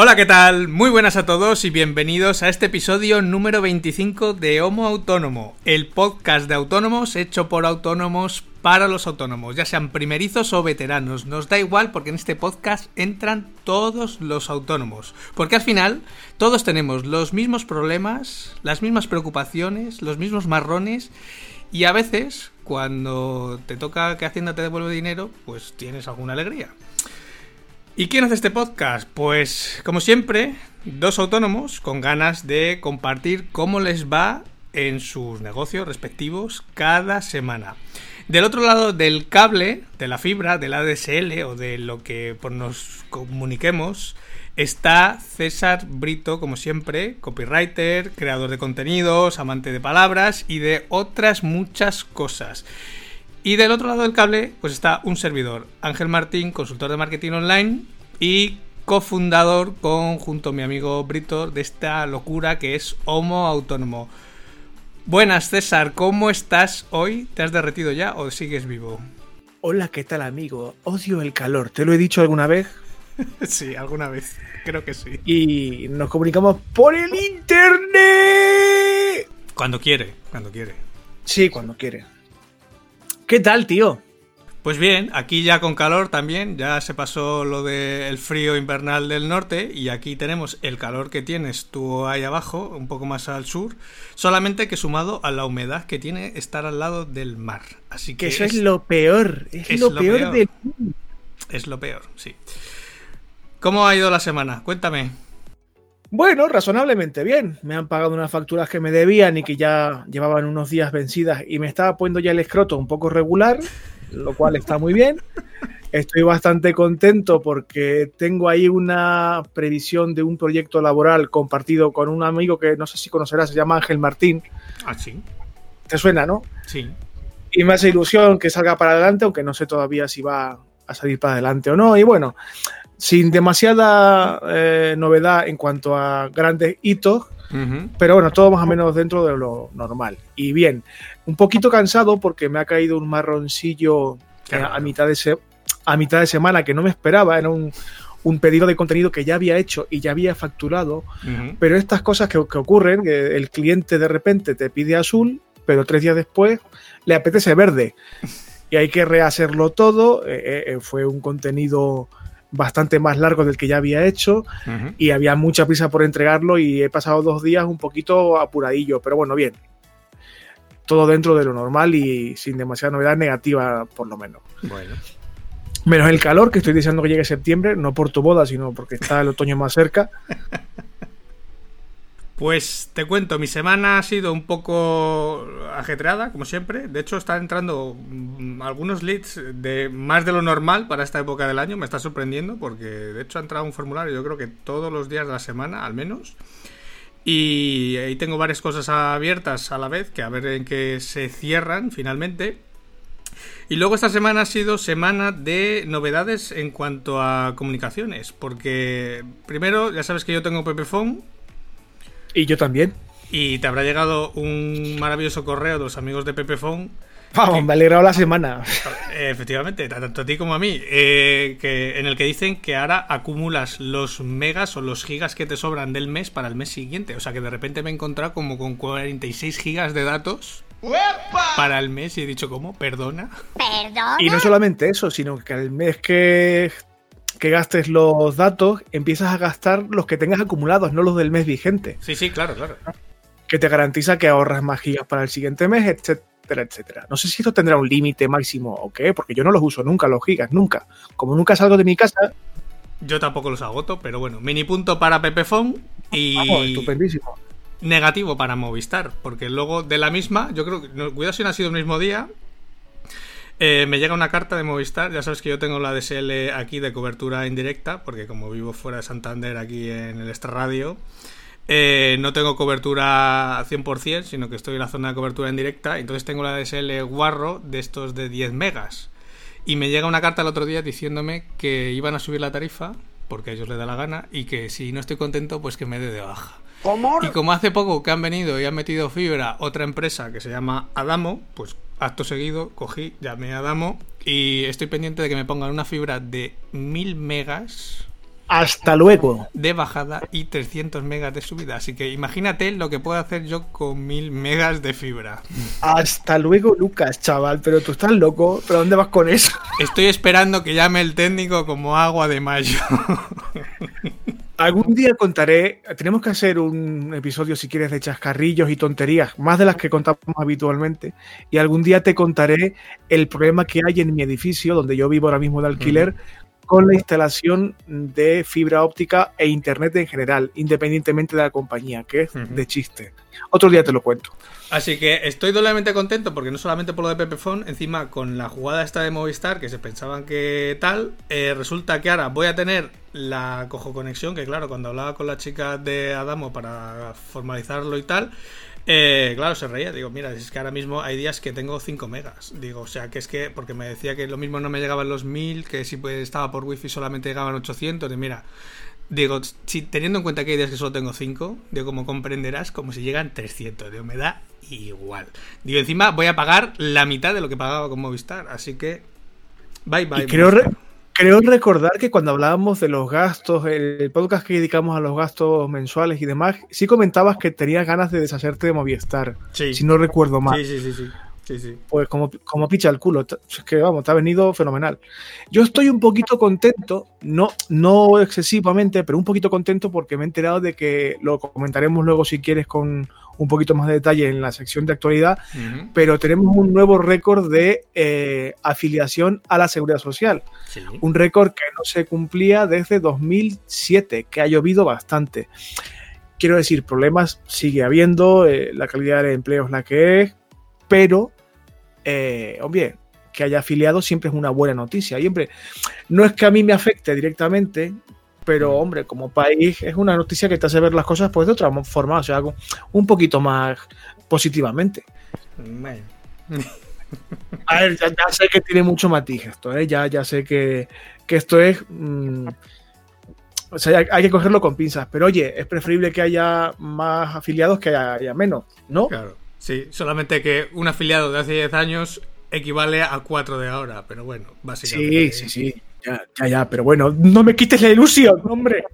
Hola, ¿qué tal? Muy buenas a todos y bienvenidos a este episodio número 25 de Homo Autónomo, el podcast de autónomos hecho por autónomos para los autónomos, ya sean primerizos o veteranos. Nos da igual porque en este podcast entran todos los autónomos. Porque al final todos tenemos los mismos problemas, las mismas preocupaciones, los mismos marrones y a veces cuando te toca que Hacienda te devuelve dinero, pues tienes alguna alegría. ¿Y quién hace este podcast? Pues, como siempre, dos autónomos con ganas de compartir cómo les va en sus negocios respectivos cada semana. Del otro lado del cable, de la fibra, del ADSL o de lo que nos comuniquemos, está César Brito, como siempre, copywriter, creador de contenidos, amante de palabras y de otras muchas cosas. Y del otro lado del cable, pues está un servidor, Ángel Martín, consultor de marketing online y cofundador con junto a mi amigo Brito de esta locura que es Homo Autónomo. Buenas César, ¿cómo estás hoy? ¿Te has derretido ya o sigues vivo? Hola, ¿qué tal amigo? Odio el calor, ¿te lo he dicho alguna vez? sí, alguna vez, creo que sí. Y nos comunicamos por el internet. Cuando quiere, cuando quiere. Sí, cuando quiere. ¿Qué tal, tío? Pues bien, aquí ya con calor también, ya se pasó lo del frío invernal del norte y aquí tenemos el calor que tienes tú ahí abajo, un poco más al sur, solamente que sumado a la humedad que tiene estar al lado del mar. Así que, eso es, lo peor, es, lo, peor, de... Es lo peor, sí. ¿Cómo ha ido la semana? Cuéntame. Bueno, razonablemente bien. Me han pagado unas facturas que me debían y que ya llevaban unos días vencidas y me estaba poniendo ya el escroto un poco regular, lo cual está muy bien. Estoy bastante contento porque tengo ahí una previsión de un proyecto laboral compartido con un amigo que no sé si conocerás, se llama Ángel Martín. Ah, sí. ¿Te suena, no? Sí. Y me hace ilusión que salga para adelante, aunque no sé todavía si va a salir para adelante o no. Y bueno, sin demasiada eh, novedad en cuanto a grandes hitos, pero bueno, todo más o menos dentro de lo normal. Y bien, un poquito cansado porque me ha caído un marroncillo eh, a, mitad de a mitad de semana que no me esperaba, era un, pedido de contenido que ya había hecho y ya había facturado, pero estas cosas que, ocurren, que el cliente de repente te pide azul, pero tres días después le apetece verde. Y hay que rehacerlo todo. Eh, fue un contenido bastante más largo del que ya había hecho y había mucha prisa por entregarlo y he pasado dos días un poquito apuradillo, pero bueno, bien. Todo dentro de lo normal y sin demasiada novedad negativa, por lo menos. Bueno. Menos el calor, que estoy deseando que llegue septiembre, no por tu boda, sino porque está el otoño más cerca. Pues te cuento, mi semana ha sido un poco ajetreada, como siempre. De hecho, están entrando mm, algunos leads de más de lo normal para esta época del año. Me está sorprendiendo porque, de hecho, ha entrado un formulario, yo creo que todos los días de la semana, al menos. Y ahí tengo varias cosas abiertas a la vez, que a ver en qué se cierran finalmente. Y luego esta semana ha sido semana de novedades en cuanto a comunicaciones, porque primero ya sabes que yo tengo Pepephone y yo también. Y te habrá llegado un maravilloso correo de los amigos de Pepephone. Vamos, me ha alegrado la semana. Efectivamente, tanto a ti como a mí. Eh, que, en el que dicen que ahora acumulas los megas o los gigas que te sobran del mes para el mes siguiente. O sea que de repente me he encontrado como con 46 gigas de datos para el mes y he dicho, ¿cómo? ¿Perdona? ¿Perdona? Y no solamente eso, sino que al mes que que gastes los datos, empiezas a gastar los que tengas acumulados, no los del mes vigente. Sí, sí, claro, claro. Que te garantiza que ahorras más gigas para el siguiente mes, etcétera, etcétera. No sé si esto tendrá un límite máximo o qué, porque yo no los uso nunca, los gigas, nunca. Como nunca salgo de mi casa. Yo tampoco los agoto, pero bueno, mini punto para Pepephone y. Vamos, estupendísimo. Negativo para Movistar, porque luego de la misma, yo creo que, cuidado si no ha sido el mismo día, eh, me llega una carta de Movistar, ya sabes que yo tengo la DSL aquí de cobertura indirecta, porque como vivo fuera de Santander aquí en el Extra Radio, eh, no tengo cobertura 100%, sino que estoy en la zona de cobertura indirecta, entonces tengo la DSL guarro de estos de 10 megas. y me llega una carta el otro día diciéndome que iban a subir la tarifa, porque a ellos les da la gana, y que si no estoy contento, pues que me dé de baja. Y como hace poco que han venido y han metido fibra otra empresa que se llama Adamo, pues acto seguido cogí, llamé a Adamo y estoy pendiente de que me pongan una fibra de 1000 megas hasta luego. De bajada y 300 megas de subida. Así que imagínate lo que puedo hacer yo con 1000 megas de fibra. Hasta luego, Lucas, chaval. Pero tú estás loco. ¿Pero dónde vas con eso? Estoy esperando que llame el técnico como agua de mayo. Algún día contaré, tenemos que hacer un episodio si quieres de chascarrillos y tonterías, más de las que contamos habitualmente, y algún día te contaré el problema que hay en mi edificio, donde yo vivo ahora mismo de alquiler, con la instalación de fibra óptica e internet en general, independientemente de la compañía, que es de chiste. Otro día te lo cuento. Así que estoy doblemente contento porque no solamente por lo de Pepefon, encima con la jugada esta de Movistar, que se pensaban que tal, eh, resulta que ahora voy a tener la cojo conexión, que claro, cuando hablaba con la chica de Adamo para formalizarlo y tal, eh, claro, se reía. Digo, mira, es que ahora mismo hay días que tengo 5 megas. Digo, o sea, que es que, porque me decía que lo mismo no me llegaban los 1000, que si pues, estaba por wifi solamente llegaban 800. Y mira, digo, si, teniendo en cuenta que hay días que solo tengo 5, digo, como comprenderás, como si llegan 300. Digo, me da igual. Digo, encima voy a pagar la mitad de lo que pagaba con Movistar. Así que, bye bye. creo, Creo recordar que cuando hablábamos de los gastos, el podcast que dedicamos a los gastos mensuales y demás, sí comentabas que tenías ganas de deshacerte de Movistar. Sí. Si no recuerdo mal. Sí, sí, sí. sí. Sí, Pues como, como picha el culo. Es que vamos, te ha venido fenomenal. Yo estoy un poquito contento, no, no excesivamente, pero un poquito contento porque me he enterado de que lo comentaremos luego si quieres con un poquito más de detalle en la sección de actualidad, pero tenemos un nuevo récord de eh, afiliación a la seguridad social. Un récord que no se cumplía desde 2007, que ha llovido bastante. Quiero decir, problemas sigue habiendo, eh, la calidad del empleo es la que es, pero, eh, hombre, que haya afiliado siempre es una buena noticia. Siempre, no es que a mí me afecte directamente, pero hombre, como país es una noticia que te hace ver las cosas pues de otra forma, o sea, un poquito más positivamente. A ver, ya, sé que tiene mucho matiz esto, ¿eh? ya, ya sé que, esto es... Mm, o sea, hay, que cogerlo con pinzas, pero oye, es preferible que haya más afiliados que haya, menos, ¿no? Claro, sí, solamente que un afiliado de hace 10 años equivale a 4 de ahora, pero bueno, básicamente. Sí, sí, sí. Ya, ya, ya, pero bueno, no me quites la ilusión, hombre.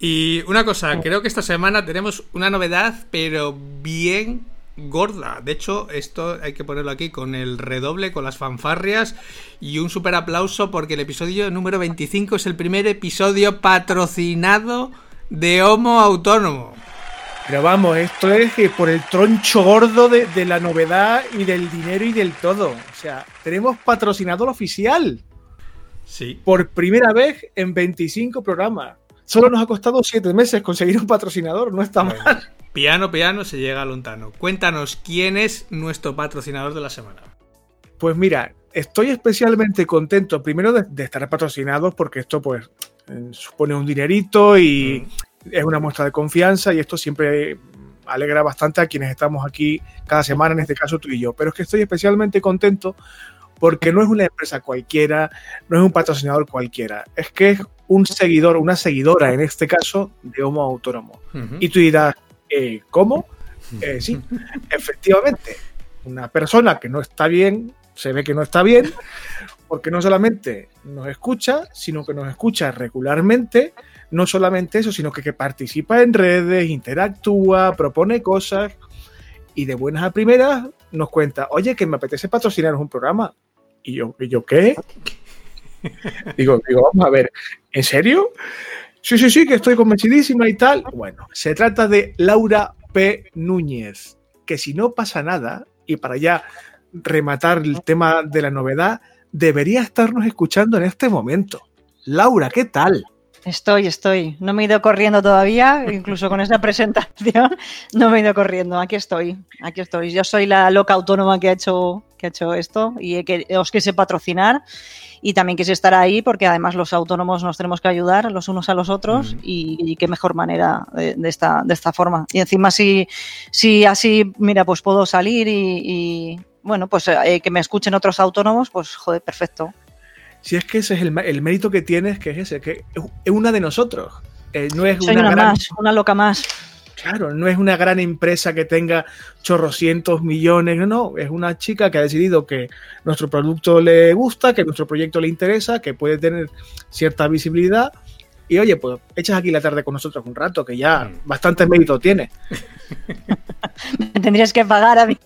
Y una cosa, creo que esta semana tenemos una novedad, pero bien gorda. De hecho, esto hay que ponerlo aquí con el redoble, con las fanfarrias y un super aplauso porque el episodio número 25 es el primer episodio patrocinado de Homo Autónomo. Pero vamos, esto es por el troncho gordo de, de la novedad y del dinero y del todo. O sea, tenemos patrocinador oficial. Sí. Por primera vez en 25 programas. Solo nos ha costado 7 meses conseguir un patrocinador, no está mal. Piano, piano, se llega a Lontano. Cuéntanos, ¿quién es nuestro patrocinador de la semana? Pues mira, estoy especialmente contento, primero de, estar patrocinados, porque esto pues eh, supone un dinerito y mm. Es una muestra de confianza y esto siempre alegra bastante a quienes estamos aquí cada semana, en este caso tú y yo. Pero es que estoy especialmente contento porque no es una empresa cualquiera, no es un patrocinador cualquiera, es que es un seguidor, una seguidora en este caso de Homo Autónomo. Y tú dirás, eh, ¿cómo? Eh, sí, efectivamente, una persona que no está bien, se ve que no está bien, porque no solamente nos escucha, sino que nos escucha regularmente, no solamente eso, sino que, que participa en redes, interactúa, propone cosas y de buenas a primeras nos cuenta, oye, que me apetece patrocinar un programa. Y yo, ¿y yo qué? digo, digo, vamos a ver, ¿en serio? Sí, sí, sí, que estoy convencidísima y tal. Bueno, se trata de Laura P. Núñez, que si no pasa nada, y para ya rematar el tema de la novedad, debería estarnos escuchando en este momento. Laura, ¿qué tal? Estoy, estoy. No me he ido corriendo todavía, incluso con esta presentación, no me he ido corriendo. Aquí estoy, aquí estoy. Yo soy la loca autónoma que ha hecho, que ha hecho esto y que, os quise patrocinar y también quise estar ahí porque además los autónomos nos tenemos que ayudar los unos a los otros y, qué mejor manera de, esta, de esta forma. Y encima si, si así, mira, pues puedo salir y, bueno, pues eh, que me escuchen otros autónomos, pues joder, perfecto. Si es que ese es el, mérito que tienes, que es ese, que es una de nosotros. Eh, no es Soy una, más, una loca más. Claro, no es una gran empresa que tenga chorrocientos millones, no, no, es una chica que ha decidido que nuestro producto le gusta, que nuestro proyecto le interesa, que puede tener cierta visibilidad y oye, pues echas aquí la tarde con nosotros un rato, que ya mm. bastante mérito tiene. Me tendrías que pagar a mí.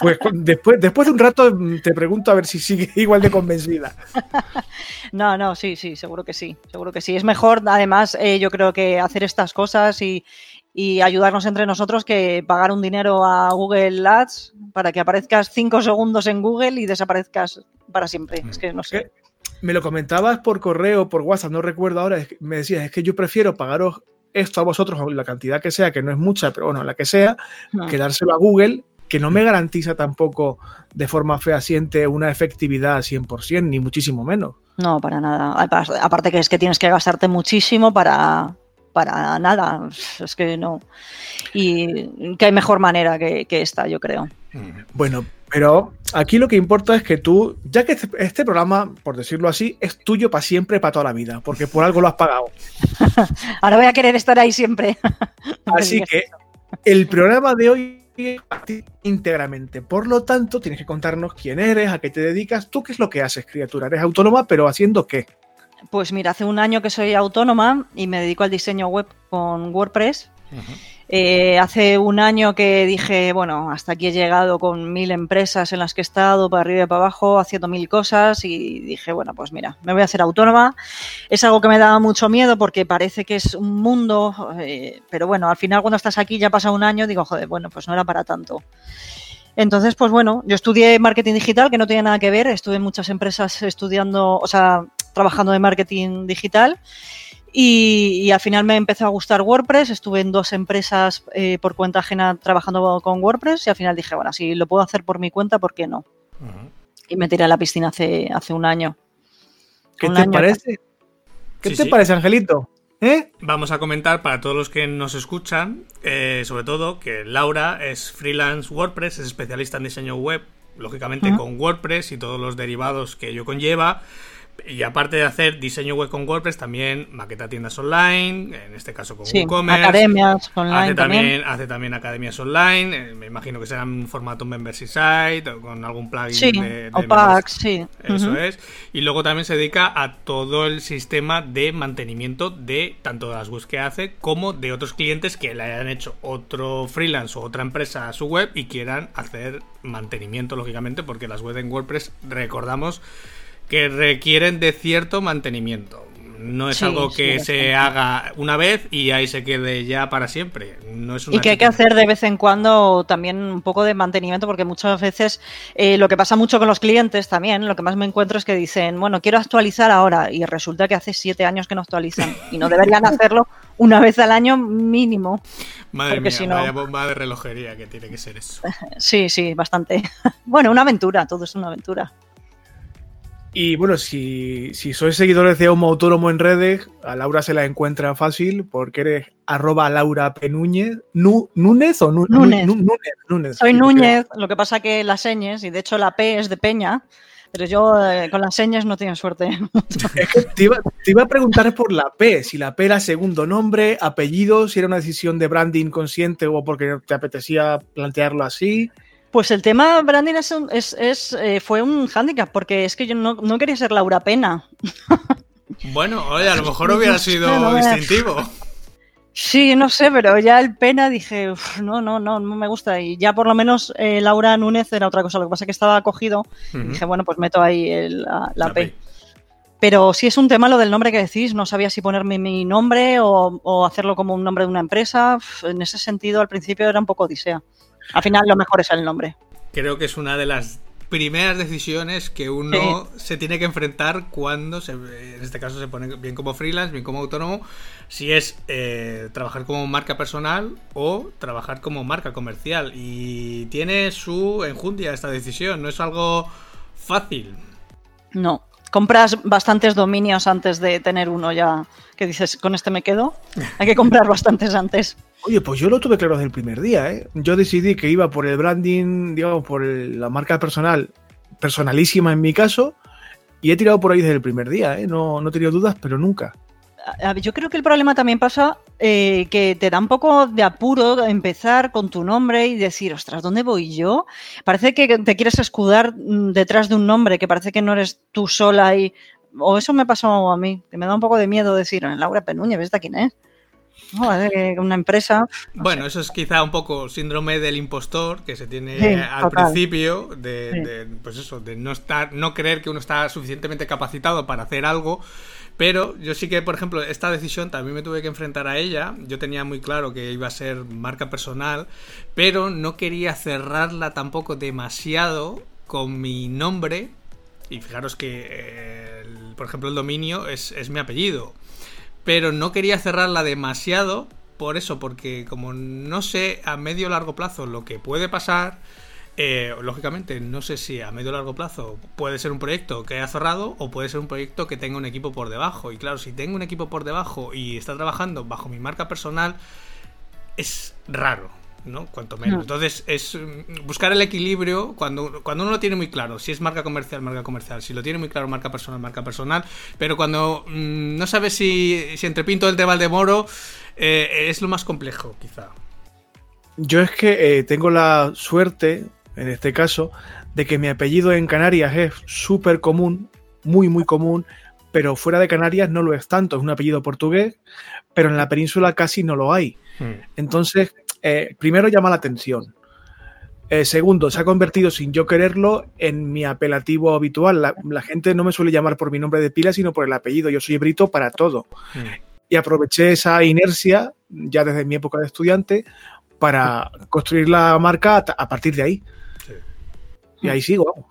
Pues después, después de un rato te pregunto a ver si sigue igual de convencida. No, no, sí, sí, seguro que sí, seguro que sí. Es mejor, además, eh, yo creo que hacer estas cosas y, y ayudarnos entre nosotros que pagar un dinero a Google Ads para que aparezcas cinco segundos en Google y desaparezcas para siempre. Es que no sé. Me lo comentabas por correo, por WhatsApp, no recuerdo ahora, me decías, es que yo prefiero pagaros esto a vosotros, la cantidad que sea, que no es mucha, pero bueno, la que sea, que dárselo a Google, que no me garantiza tampoco de forma fehaciente una efectividad 100%, ni muchísimo menos. No, para nada. Aparte que es que tienes que gastarte muchísimo para, para nada. Es que no. Y que hay mejor manera que, esta, yo creo. Bueno, pero aquí lo que importa es que tú, ya que este, este, programa, por decirlo así, es tuyo para siempre, para toda la vida, porque por algo lo has pagado. Ahora voy a querer estar ahí siempre. así que el programa de hoy íntegramente. Por lo tanto, tienes que contarnos quién eres, a qué te dedicas, tú qué es lo que haces, criatura. Eres autónoma, pero haciendo qué. Pues mira, hace un año que soy autónoma y me dedico al diseño web con WordPress. Eh, hace un año que dije, bueno, hasta aquí he llegado con mil empresas en las que he estado, para arriba y para abajo, haciendo mil cosas y dije, bueno, pues mira, me voy a hacer autónoma. Es algo que me daba mucho miedo porque parece que es un mundo, eh, pero bueno, al final cuando estás aquí ya pasa un año, digo, joder, bueno, pues no era para tanto. Entonces, pues bueno, yo estudié marketing digital, que no tiene nada que ver, estuve en muchas empresas estudiando, o sea, trabajando de marketing digital. Y, al final me empezó a gustar WordPress, estuve en dos empresas eh, por cuenta ajena trabajando con WordPress y al final dije, bueno, si lo puedo hacer por mi cuenta, ¿por qué no? Y me tiré a la piscina hace, hace un año. ¿Qué te parece? ¿Qué te parece, Angelito? ¿Eh? Vamos a comentar para todos los que nos escuchan, eh, sobre todo, que Laura es freelance WordPress, es especialista en diseño web, lógicamente con WordPress y todos los derivados que ello conlleva. Y aparte de hacer diseño web con WordPress, también maqueta tiendas online, en este caso con WooCommerce. Academias online. Hace también, hace también academias online. Eh, me imagino que será en formato membership site o con algún plugin sí, de, sí. Eso es. Y luego también se dedica a todo el sistema de mantenimiento de tanto de las webs que hace como de otros clientes que le hayan hecho otro freelance o otra empresa a su web y quieran hacer mantenimiento, lógicamente, porque las webs en WordPress, recordamos, que requieren de cierto mantenimiento. No es algo que se haga una vez y ahí se quede ya para siempre. No es y que hay que hacer de vez en cuando también un poco de mantenimiento, porque muchas veces eh, lo que pasa mucho con los clientes también, lo que más me encuentro es que dicen, bueno, quiero actualizar ahora, y resulta que hace siete años que no actualizan y no deberían hacerlo una vez al año mínimo. Madre mía, vaya bomba de relojería que tiene que ser eso. Sí, sí, bastante. Bueno, una aventura, todo es una aventura. Y bueno, si, si sois seguidores de Homo Autónomo en redes, a Laura se la encuentra fácil porque eres arroba Laura P. Núñez. ¿Núñez o Núñez? Núñez. Soy Núñez, lo que pasa que las señas, y de hecho la P es de Peña, pero yo eh, con las señas no tengo suerte. te, iba, te, iba, a preguntar por la P, si la P era segundo nombre, apellido, si era una decisión de branding consciente o porque te apetecía plantearlo así. Pues el tema branding es, es, eh, fue un hándicap, porque es que yo no, no quería ser Laura Pena. Bueno, oye, a lo mejor hubiera sido distintivo. Sí, no sé, pero ya el pena dije, no, no, no, no me gusta. Y ya por lo menos eh, Laura Núñez era otra cosa. Lo que pasa es que estaba acogido. Dije, bueno, pues meto ahí la, P. Pero sí es un tema lo del nombre que decís. No sabía si ponerme mi nombre o, o, hacerlo como un nombre de una empresa. En ese sentido, al principio era un poco odisea. Al final lo mejor es el nombre. Creo que es una de las primeras decisiones que uno se tiene que enfrentar cuando, se, en este caso, se pone bien como freelance, bien como autónomo, si es eh, trabajar como marca personal o trabajar como marca comercial. Y tiene su enjundia esta decisión, no es algo fácil. No, compras bastantes dominios antes de tener uno ya que dices, con este me quedo. Hay que comprar bastantes antes. Oye, pues yo lo tuve claro desde el primer día, ¿eh? Yo decidí que iba por el branding, digamos, por la marca personal, personalísima en mi caso, y he tirado por ahí desde el primer día, ¿eh? No, no he tenido dudas, pero nunca. Yo creo que el problema también pasa eh, que te da un poco de apuro empezar con tu nombre y decir, ostras, ¿dónde voy yo? Parece que te quieres escudar mm, detrás de un nombre, que parece que no eres tú sola y... O eso me pasó a mí, que me da un poco de miedo decir, Laura Penuña, ¿ves quién es? Una empresa. bueno, eso es quizá un poco síndrome del impostor que se tiene al principio de, pues eso, de no estar, no creer que uno está suficientemente capacitado para hacer algo. Pero yo sí que, por ejemplo, esta decisión también me tuve que enfrentar a ella. Yo tenía muy claro que iba a ser marca personal, pero no quería cerrarla tampoco demasiado con mi nombre. Y fijaros que, por ejemplo, el dominio es, es mi apellido pero no quería cerrarla demasiado por eso, porque como no sé a medio o largo plazo lo que puede pasar, eh, lógicamente no sé si a medio o largo plazo puede ser un proyecto que haya cerrado o puede ser un proyecto que tenga un equipo por debajo. Y claro, si tengo un equipo por debajo y está trabajando bajo mi marca personal, es raro. ¿No? Cuanto menos. Entonces, es mm, buscar el equilibrio cuando, cuando uno lo tiene muy claro, si es marca comercial, marca comercial, si lo tiene muy claro, marca personal, marca personal, pero cuando mm, no sabes si, si entre Pinto el de Valdemoro eh, es lo más complejo, quizá. Yo es que eh, tengo la suerte, en este caso, de que mi apellido en Canarias es súper común, muy, muy común, pero fuera de Canarias no lo es tanto. Es un apellido portugués, pero en la península casi no lo hay. Hmm. Entonces, eh, primero llama la atención. Eh, segundo, se ha convertido sin yo quererlo en mi apelativo habitual. La, gente no me suele llamar por mi nombre de pila, sino por el apellido. Yo soy Brito para todo. Hmm. Y aproveché esa inercia, ya desde mi época de estudiante, para construir la marca a, partir de ahí. Y ahí sigo.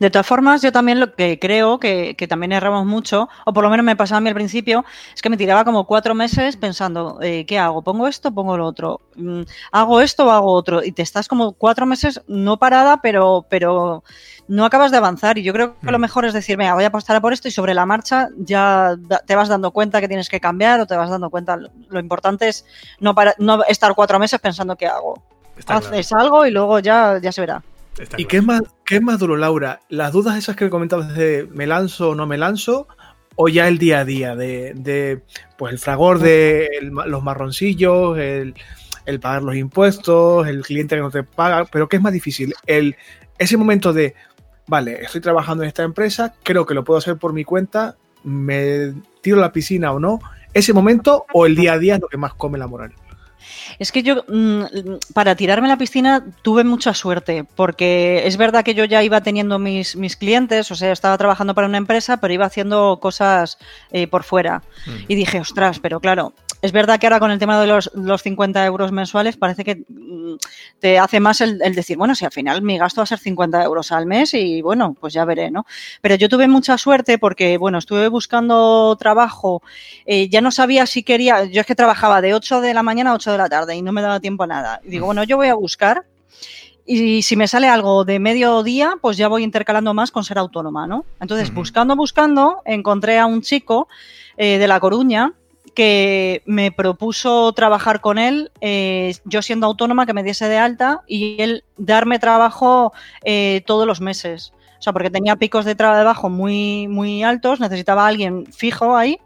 De todas formas, yo también lo que creo que, también erramos mucho, o por lo menos me pasaba a mí al principio, es que me tiraba como cuatro meses pensando, eh, ¿qué hago? ¿Pongo esto? ¿Pongo lo otro? Mm, ¿Hago esto o hago otro? Y te estás como cuatro meses no parada, pero, pero no acabas de avanzar. Y yo creo que lo mm. mejor es decir, venga, voy a apostar por esto y sobre la marcha ya te vas dando cuenta que tienes que cambiar o te vas dando cuenta. Lo importante es no, para, no estar cuatro meses pensando qué hago. Haces algo y luego ya, ya se verá. ¿Y qué es, más, qué es más duro, Laura? ¿Las dudas esas que comentabas de me lanzo o no me lanzo? ¿O ya el día a día de, pues el fragor de los marroncillos, el, pagar los impuestos, el cliente que no te paga? ¿Pero qué es más difícil? El, ese momento de, vale, estoy trabajando en esta empresa, creo que lo puedo hacer por mi cuenta, me tiro a la piscina o no, ese momento o el día a día es lo que más come la moral. Es que yo, mm, para tirarme a la piscina, tuve mucha suerte, porque es verdad que yo ya iba teniendo mis, mis clientes, o sea, estaba trabajando para una empresa, pero iba haciendo cosas eh, por fuera. Mm. Y dije, ostras, pero claro, es verdad que ahora con el tema de los, los 50 euros mensuales parece que mm, te hace más el, decir, bueno, si al final mi gasto va a ser 50 euros al mes y bueno, pues ya veré, ¿no? Pero yo tuve mucha suerte porque, bueno, estuve buscando trabajo, eh, ya no sabía si quería, yo es que trabajaba de 8 de la mañana a 8 de la tarde y no me daba tiempo a nada. Y digo, bueno, yo voy a buscar y si me sale algo de mediodía, pues ya voy intercalando más con ser autónoma, ¿no? Entonces, buscando, buscando, encontré a un chico eh, de La Coruña que me propuso trabajar con él, eh, yo siendo autónoma, que me diese de alta y él darme trabajo eh, todos los meses. O sea, porque tenía picos de trabajo muy, muy altos, necesitaba alguien fijo ahí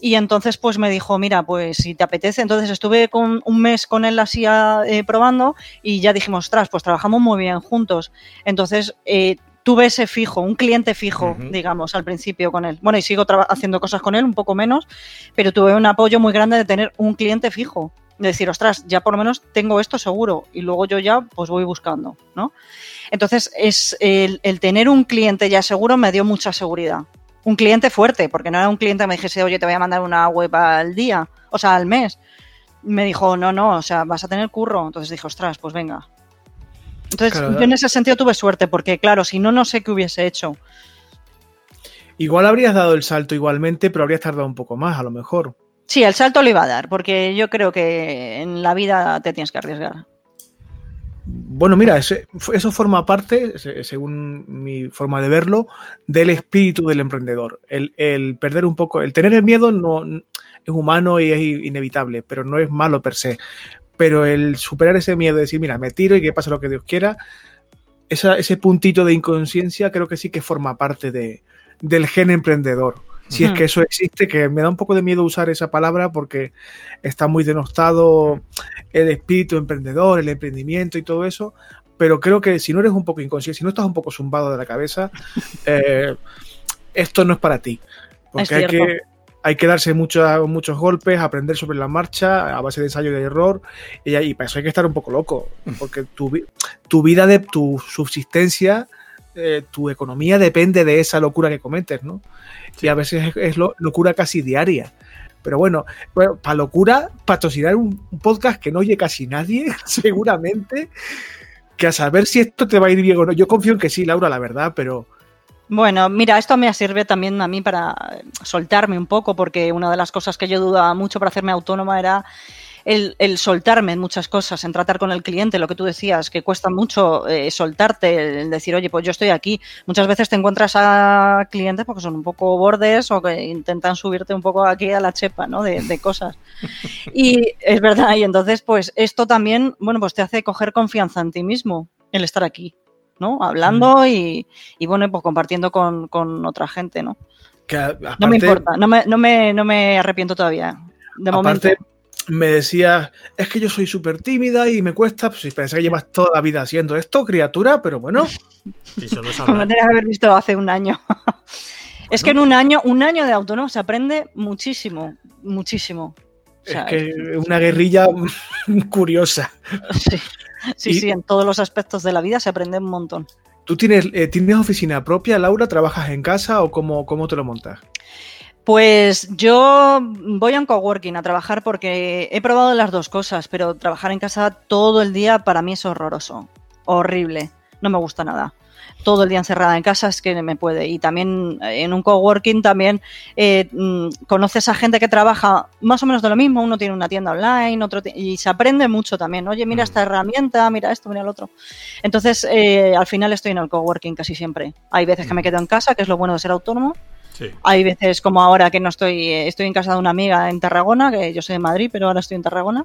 y entonces pues me dijo, mira, pues si te apetece, entonces estuve con un mes con él así eh, probando y ya dijimos, ostras, pues trabajamos muy bien juntos. Entonces eh, tuve ese fijo, un cliente fijo, digamos, al principio con él. Bueno, y sigo haciendo cosas con él, un poco menos, pero tuve un apoyo muy grande de tener un cliente fijo. De decir, ostras, ya por lo menos tengo esto seguro y luego yo ya pues voy buscando, ¿no? Entonces, es el, el tener un cliente ya seguro me dio mucha seguridad un cliente fuerte, porque no era un cliente que me dijese, oye, te voy a mandar una web al día, o sea, al mes. Me dijo, no, no, o sea, vas a tener curro. Entonces dije, ostras, pues venga. Entonces, yo en ese sentido tuve suerte, porque claro, si no, no sé qué hubiese hecho. Igual habrías dado el salto igualmente, pero habrías tardado un poco más, a lo mejor. Sí, el salto lo iba a dar, porque yo creo que en la vida te tienes que arriesgar. Bueno, mira, eso forma parte, según mi forma de verlo, del espíritu del emprendedor. El, perder un poco, el tener el miedo no es humano y es inevitable, pero no es malo per se. Pero el superar ese miedo, de decir, mira, me tiro y que pase lo que Dios quiera, ese puntito de inconsciencia creo que sí que forma parte de, del gen emprendedor. Si es que eso existe, que me da un poco de miedo usar esa palabra porque está muy denostado el espíritu emprendedor, el emprendimiento y todo eso, pero creo que si no eres un poco inconsciente, si no estás un poco zumbado de la cabeza, eh, esto no es para ti. Porque hay que, hay que darse muchos golpes, aprender sobre la marcha a base de ensayo y de error, y, para eso hay que estar un poco loco, porque tu, tu vida, de tu subsistencia, eh, tu economía depende de esa locura que cometes, ¿no? Y a veces es, locura casi diaria. Pero bueno, para locura, patrocinar un, podcast que no oye casi nadie, seguramente, que a saber si esto te va a ir bien o no. Yo confío en que sí, Laura, la verdad, pero bueno, mira, esto me sirve también a mí para soltarme un poco, porque una de las cosas que yo dudaba mucho para hacerme autónoma era el, soltarme en muchas cosas, en tratar con el cliente, lo que tú decías, que cuesta mucho eh, soltarte, el decir, oye, pues yo estoy aquí. Muchas veces te encuentras a clientes porque son un poco bordes o que intentan subirte un poco aquí a la chepa, ¿no? De, de cosas. Y es verdad, y entonces, pues esto también, bueno, pues te hace coger confianza en ti mismo, el estar aquí. ¿No? Hablando y, bueno, pues compartiendo con, otra gente, ¿no? no me importa, no me, no me, no me arrepiento todavía. De momento. Me decía, es que yo soy súper tímida y me cuesta, pues pensé que llevas toda la vida haciendo esto, criatura, pero bueno. Como que haber visto hace un año. es que en un año, un año de autónomo se aprende muchísimo, muchísimo. es que es una guerrilla curiosa. Sí. Sí, sí, en todos los aspectos de la vida se aprende un montón. ¿Tú tienes, eh, tienes oficina propia, Laura? ¿Trabajas en casa o cómo, cómo te lo montas? Pues yo voy a un coworking a trabajar porque he probado las dos cosas, pero trabajar en casa todo el día para mí es horroroso, horrible, no me gusta nada todo el día encerrada en casa es que me puede. Y también eh, en un coworking también eh, mm, conoces a gente que trabaja más o menos de lo mismo. Uno tiene una tienda online, otro y se aprende mucho también. Oye, mira mm. esta herramienta, mira esto, mira el otro. Entonces, eh, al final estoy en el coworking casi siempre. Hay veces que me mm. quedo en casa, que es lo bueno de ser autónomo. Hay veces como ahora que no estoy, estoy en casa de una amiga en Tarragona, que yo soy de Madrid, pero ahora estoy en Tarragona.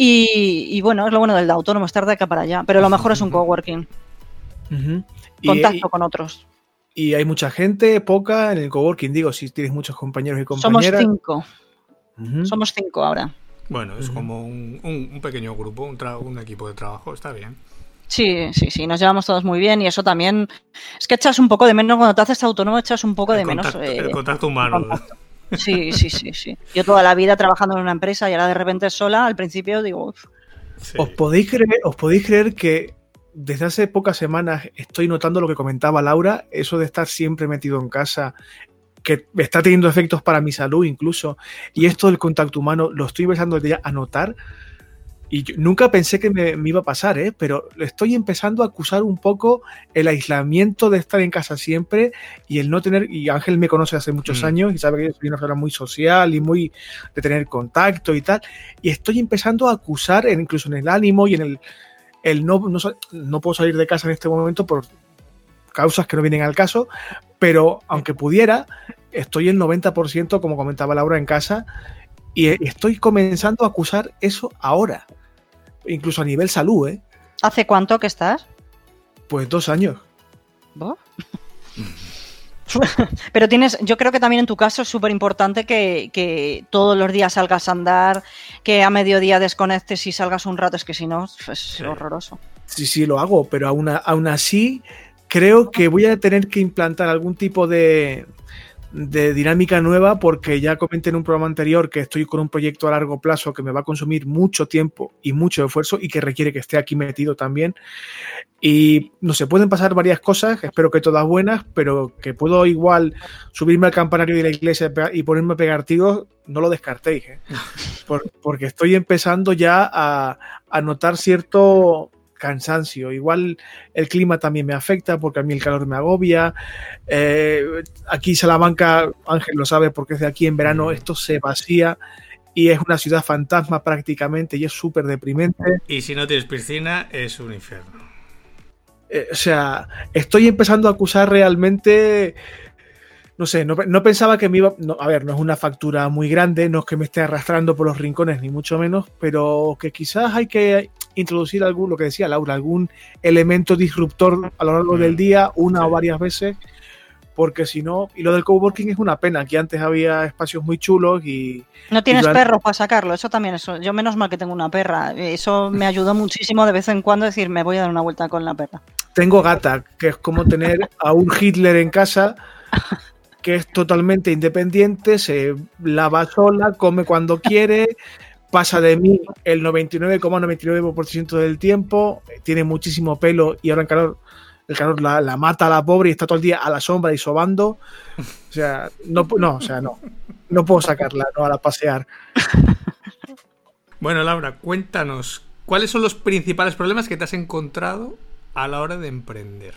Y, bueno, es lo bueno del autónomo, estar de acá para allá. Pero lo mejor es un coworking. Contacto con otros. Y hay mucha gente, poca en el coworking, digo, si tienes muchos compañeros y compañeras. Somos cinco. Somos cinco ahora. Bueno, es como un, pequeño grupo, un, equipo de trabajo, está bien. Sí, sí, sí, nos llevamos todos muy bien y eso también es que echas un poco de menos cuando te haces autónomo, echas un poco de menos. el eh, contacto humano. Sí, sí, sí, sí. Yo toda la vida trabajando en una empresa y ahora de repente sola, al principio digo. ¿Os, podéis creer, ¿Os podéis creer que desde hace pocas semanas estoy notando lo que comentaba Laura, eso de estar siempre metido en casa, que está teniendo efectos para mi salud incluso, y esto del contacto humano lo estoy empezando ya a notar. Y nunca pensé que me, iba a pasar, ¿eh? pero estoy empezando a acusar un poco el aislamiento de estar en casa siempre y el no tener, y Ángel me conoce hace muchos mm. años y sabe que yo soy una persona muy social y muy de tener contacto y tal, y estoy empezando a acusar, incluso en el ánimo y en el, el no, no, puedo salir de casa en este momento por causas que no vienen al caso, pero aunque pudiera, estoy el 90%, como comentaba Laura, en casa y estoy comenzando a acusar eso ahora, incluso a nivel salud. ¿eh? ¿Hace cuánto que estás? Pues dos años. ¿Vos? Pero tienes, yo creo que también en tu caso es súper importante que, todos los días salgas a andar, que a mediodía desconectes y salgas un rato, es que si no, es horroroso. Sí, sí, lo hago, pero aún, aún así creo que voy a tener que implantar algún tipo de, de dinámica nueva porque ya comenté en un programa anterior que estoy con un proyecto a largo plazo que me va a consumir mucho tiempo y mucho esfuerzo y que requiere que esté aquí metido también. Y no se pueden pasar varias cosas, espero que todas buenas, pero que puedo igual subirme al campanario de la iglesia y ponerme a pegar tiros, no lo descartéis, ¿eh? porque estoy empezando ya a, a notar cierto cansancio. Igual el clima también me afecta porque a mí el calor me agobia. Eh, aquí Salamanca, Ángel lo sabe porque es de aquí en verano, esto se vacía y es una ciudad fantasma prácticamente y es súper deprimente. Y si no tienes piscina, es un infierno. Eh, o sea, estoy empezando a acusar realmente no sé, no, pensaba que me iba. a ver, no es una factura muy grande, no es que me esté arrastrando por los rincones, ni mucho menos, pero que quizás hay que introducir algún, lo que decía Laura, algún elemento disruptor a lo largo del mm, día, una o varias veces, porque si no. Y lo del coworking es una pena, que antes había espacios muy chulos y. No tienes perros para sacarlo, eso también, eso. Yo menos mal que tengo una perra, eso me ayudó muchísimo de vez en cuando decir, me voy a dar una vuelta con la perra. Tengo gata, que es como tener a un Hitler en casa. que es totalmente independiente, se lava sola, come cuando quiere, pasa de mí el 99,99% del tiempo, tiene muchísimo pelo y ahora en calor, el calor la, mata a la pobre y está todo el día a la sombra y sobando. O sea, no, no, o sea, no, no puedo sacarla, no, a la pasear. Bueno, Laura, cuéntanos, ¿cuáles son los principales problemas que te has encontrado a la hora de emprender?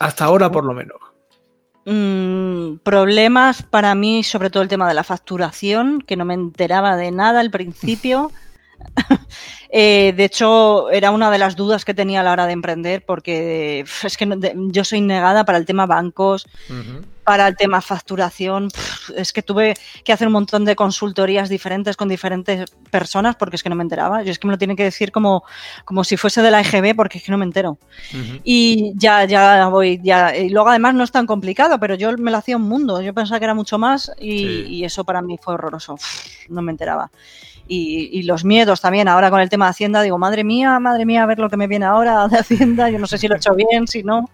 Hasta ahora, por lo menos. Mm, problemas para mí, sobre todo el tema de la facturación, que no me enteraba de nada al principio. Eh, de hecho, era una de las dudas que tenía a la hora de emprender, porque es que yo soy negada para el tema bancos, para el tema facturación. es que tuve que hacer un montón de consultorías diferentes con diferentes personas, porque es que no me enteraba. Yo es que me lo tienen que decir como, como si fuese de la EGB, porque es que no me entero. Y ya, ya voy, ya. Y luego además no es tan complicado, pero yo me lo hacía un mundo. Yo pensaba que era mucho más y, y eso para mí fue horroroso. no me enteraba y, los miedos también. Ahora con el tema de Hacienda, digo, madre mía, madre mía, a ver lo que me viene ahora de Hacienda. Yo no sé si lo he hecho bien, si no.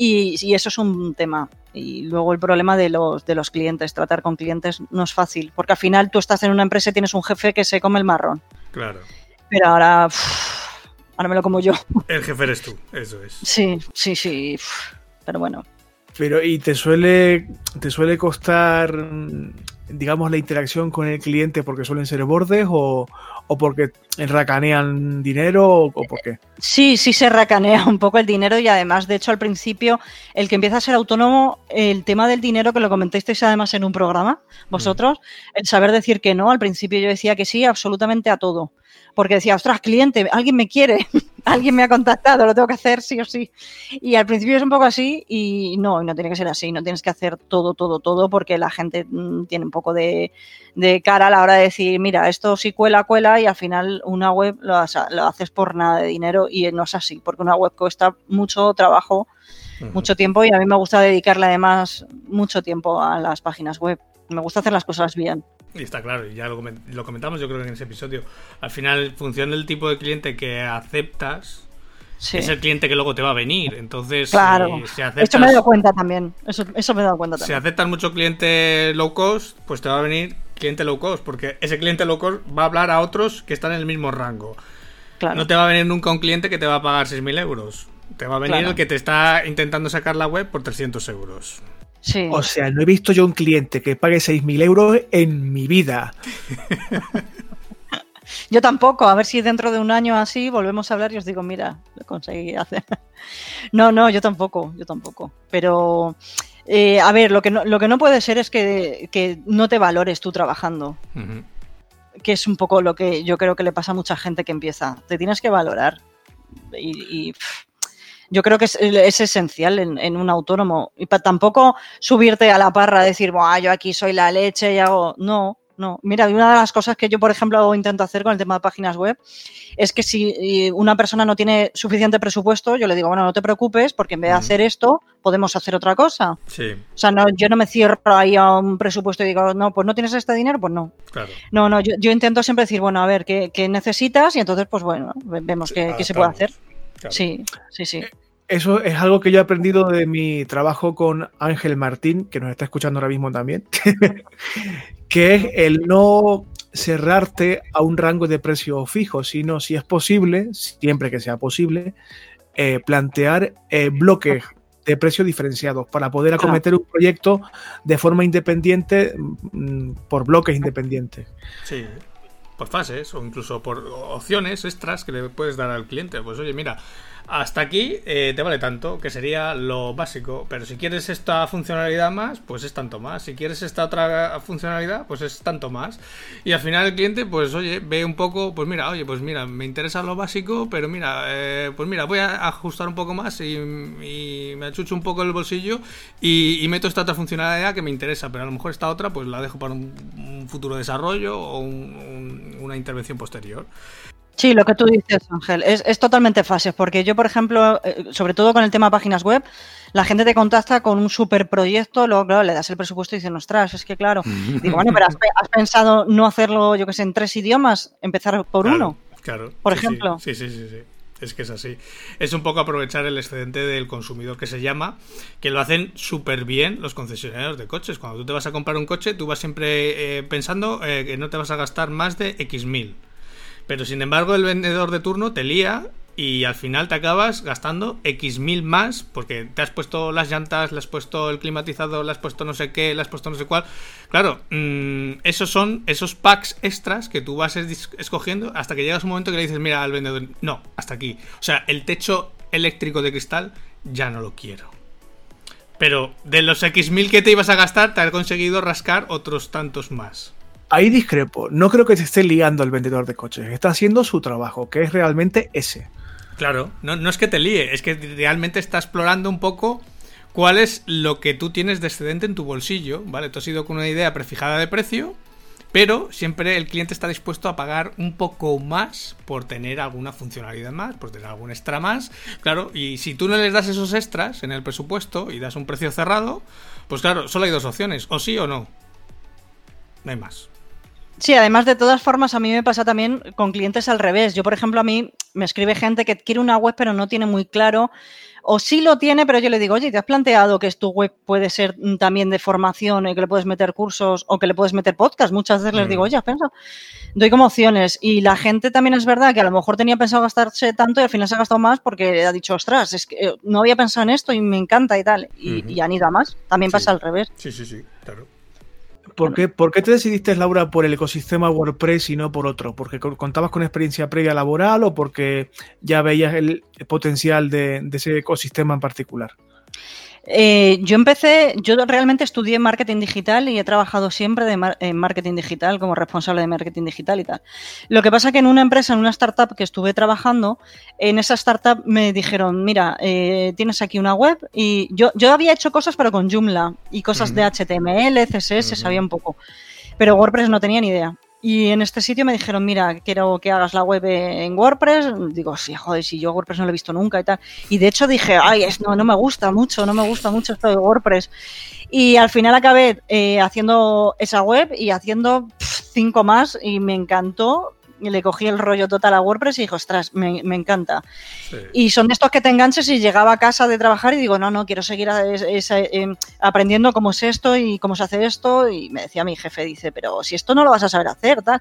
Y, eso es un tema. Y luego el problema de los, de los clientes, tratar con clientes no es fácil, porque al final tú estás en una empresa y tienes un jefe que se come el marrón. Claro. Pero ahora, ahora me lo como yo. El jefe eres tú, eso es. Sí, sí, sí. Pero bueno. Pero, ¿y te suele, te suele costar digamos, la interacción con el cliente porque suelen ser bordes o, o porque racanean dinero o, por qué? Sí, sí se racanea un poco el dinero y además, de hecho, al principio, el que empieza a ser autónomo, el tema del dinero, que lo comentasteis además en un programa, vosotros, el saber decir que no, al principio yo decía que sí absolutamente a todo porque decía, ostras, cliente, alguien me quiere, alguien me ha contactado, lo tengo que hacer sí o sí. Y al principio es un poco así y no, no tiene que ser así, no tienes que hacer todo, todo, todo, porque la gente mm, tiene un poco de, cara a la hora de decir, mira, esto sí cuela, cuela y al final una web lo, haces por nada de dinero y no es así, porque una web cuesta mucho trabajo, mucho tiempo y a mí me gusta dedicarle además mucho tiempo a las páginas web. Me gusta hacer las cosas bien. Y está claro, y ya lo, comentamos yo creo que en ese episodio. Al final, función del tipo de cliente que aceptas, es el cliente que luego te va a venir. Entonces, claro. si Esto me he dado cuenta también. Eso, eso me he dado cuenta también. Si aceptas mucho cliente low cost, pues te va a venir cliente low cost, porque ese cliente low cost va a hablar a otros que están en el mismo rango. Claro. No te va a venir nunca un cliente que te va a pagar 6.000 euros. Te va a venir el que te está intentando sacar la web por 300 euros. O sea, no he visto yo un cliente que pague 6.000 euros en mi vida. Yo tampoco, a ver si dentro de un año así volvemos a hablar y os digo, mira, lo conseguí hacer. No, no, yo tampoco, yo tampoco. Pero, eh, a ver, lo que, no, lo que no puede ser es que, no te valores tú trabajando. Que es un poco lo que yo creo que le pasa a mucha gente que empieza. Te tienes que valorar. Y, yo creo que es, esencial en, un autónomo. Y para tampoco subirte a la parra, decir, yo aquí soy la leche y hago. No, no. Mira, una de las cosas que yo, por ejemplo, intento hacer con el tema de páginas web es que si una persona no tiene suficiente presupuesto, yo le digo, bueno, no te preocupes, porque en vez de hacer esto, podemos hacer otra cosa. Sí. O sea, no, yo no me cierro ahí a un presupuesto y digo, no, pues no tienes este dinero, pues no. Claro. No, no, yo, intento siempre decir, bueno, a ver, ¿qué, necesitas? Y entonces, pues bueno, vemos qué, qué se puede hacer. Sí, sí, sí. Eh, eso es algo que yo he aprendido de mi trabajo con Ángel Martín, que nos está escuchando ahora mismo también, que es el no cerrarte a un rango de precio fijo, sino si es posible, siempre que sea posible, eh, plantear eh, bloques de precios diferenciados para poder acometer un proyecto de forma independiente mm, por bloques independientes. Sí, por fases o incluso por opciones extras que le puedes dar al cliente. Pues oye, mira, hasta aquí eh, te vale tanto, que sería lo básico. Pero si quieres esta funcionalidad más, pues es tanto más. Si quieres esta otra funcionalidad, pues es tanto más. Y al final el cliente, pues oye, ve un poco, pues mira, oye, pues mira, me interesa lo básico, pero mira, eh, pues mira, voy a ajustar un poco más y, me achucho un poco el bolsillo y, meto esta otra funcionalidad que me interesa. Pero a lo mejor esta otra, pues la dejo para un, futuro desarrollo o una intervención posterior. Sí, lo que tú dices, Ángel, es, totalmente fácil, porque yo, por ejemplo, eh, sobre todo con el tema páginas web, la gente te contacta con un super proyecto, luego, claro, le das el presupuesto y dicen, ostras, es que claro. Digo, bueno, pero has, pensado no hacerlo, yo que sé, en tres idiomas, empezar por uno. Claro. Por ejemplo. Sí, sí, sí, sí. Es que es así. Es un poco aprovechar el excedente del consumidor que se llama, que lo hacen súper bien los concesionarios de coches. Cuando tú te vas a comprar un coche, tú vas siempre eh, pensando eh, que no te vas a gastar más de X mil. Pero sin embargo, el vendedor de turno te lía y al final te acabas gastando X mil más porque te has puesto las llantas, le has puesto el climatizador, le has puesto no sé qué, le has puesto no sé cuál. Claro, mm, esos son esos packs extras que tú vas escogiendo hasta que llegas un momento que le dices, mira al vendedor, no, hasta aquí. O sea, el techo eléctrico de cristal ya no lo quiero. Pero de los X mil que te ibas a gastar, te has conseguido rascar otros tantos más. Ahí discrepo. No creo que se esté liando el vendedor de coches. Está haciendo su trabajo, que es realmente ese. Claro, no, es que te líe, es que realmente está explorando un poco cuál es lo que tú tienes de excedente en tu bolsillo, ¿vale? Tú has ido con una idea prefijada de precio, pero siempre el cliente está dispuesto a pagar un poco más por tener alguna funcionalidad más, por tener algún extra más. Claro, y si tú no les das esos extras en el presupuesto y das un precio cerrado, pues claro, solo hay dos opciones, o sí o no. No hay más. Sí, además de todas formas, a mí me pasa también con clientes al revés. Yo, por ejemplo, a mí me escribe gente que quiere una web pero no tiene muy claro, o sí lo tiene, pero yo le digo, oye, ¿te has planteado que tu web puede ser también de formación y que le puedes meter cursos o que le puedes meter podcast? Muchas veces les digo, mm. oye, pienso, doy como opciones. Y la gente también es verdad que a lo mejor tenía pensado gastarse tanto y al final se ha gastado más porque ha dicho, ostras, es que eh, no había pensado en esto y me encanta y tal. Y, han ido a más. También pasa al revés. Sí, sí, sí, claro. ¿Por qué, te decidiste, Laura, por el ecosistema WordPress y no por otro? ¿Porque contabas con experiencia previa laboral o porque ya veías el potencial de ese ecosistema en particular? Eh, yo empecé, yo realmente estudié marketing digital y he trabajado siempre en marketing digital como responsable de marketing digital y tal. Lo que pasa que en una empresa, en una startup que estuve trabajando, en esa startup me dijeron, mira, eh, tienes aquí una web y yo, yo había hecho cosas pero con Joomla y cosas de HTML, CSS, sabía un poco, pero WordPress no tenía ni idea. Y en este sitio me dijeron, mira, quiero que hagas la web en WordPress. Digo, sí, joder, si yo WordPress no lo he visto nunca y tal. Y de hecho dije, ay, es, no, no me gusta mucho, no me gusta mucho esto de WordPress. Y al final acabé eh, haciendo esa web y haciendo cinco más y me encantó y le cogí el rollo total a WordPress y dije, ostras, me, encanta. Y son de estos que te enganches y llegaba a casa de trabajar y digo, no, no, quiero seguir em, aprendiendo cómo es esto y cómo se hace esto. Y me decía mi jefe, dice, pero si esto no lo vas a saber hacer, tal.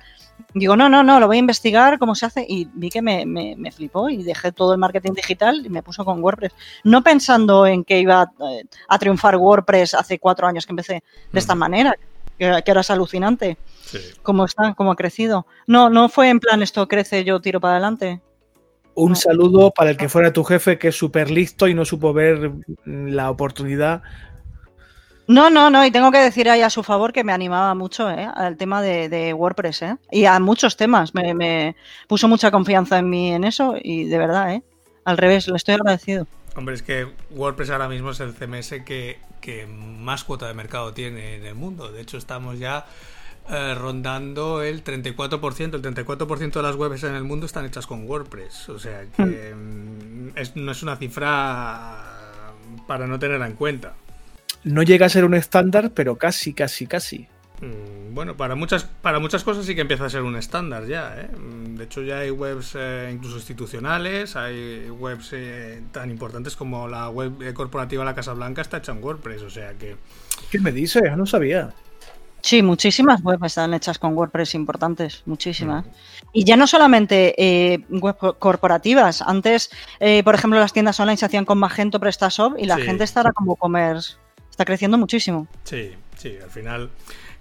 Digo, no, no, no, lo voy a investigar cómo se hace. Y vi que me, me, flipó y dejé todo el marketing digital y me puso con WordPress. No pensando en que iba eh, a, triunfar WordPress hace cuatro años que empecé de esta manera, que, que ahora es alucinante. ¿Cómo está? ¿Cómo ha crecido? No, no fue en plan esto crece, yo tiro para adelante. Un saludo para el que fuera tu jefe, que es súper listo y no supo ver la oportunidad. No, no, no, y tengo que decir ahí a su favor que me animaba mucho ¿eh? al tema de, WordPress ¿eh? y a muchos temas. Me, puso mucha confianza en mí en eso y de verdad, ¿eh? al revés, le estoy agradecido. Hombre, es que WordPress ahora mismo es el CMS que, que más cuota de mercado tiene en el mundo. De hecho, estamos ya eh, rondando el 34%. El 34% de las webs en el mundo están hechas con WordPress. O sea que hmm. mm, no es una cifra para no tenerla en cuenta. No llega a ser un estándar, pero casi, casi, casi. Mm, bueno, para muchas, para muchas cosas sí que empieza a ser un estándar ya. ¿eh? Mm, de hecho, ya hay webs eh, incluso institucionales, hay webs tan importantes como la web corporativa La Casa Blanca está hecha en WordPress. O sea que. ¿Qué me dices? No sabía. Sí, muchísimas webs están hechas con WordPress importantes, muchísimas. Y ya no solamente eh, web corporativas. Antes, eh, por ejemplo, las tiendas online se hacían con Magento, PrestaShop y la gente está ahora como commerce. Está creciendo muchísimo. Sí, sí, al final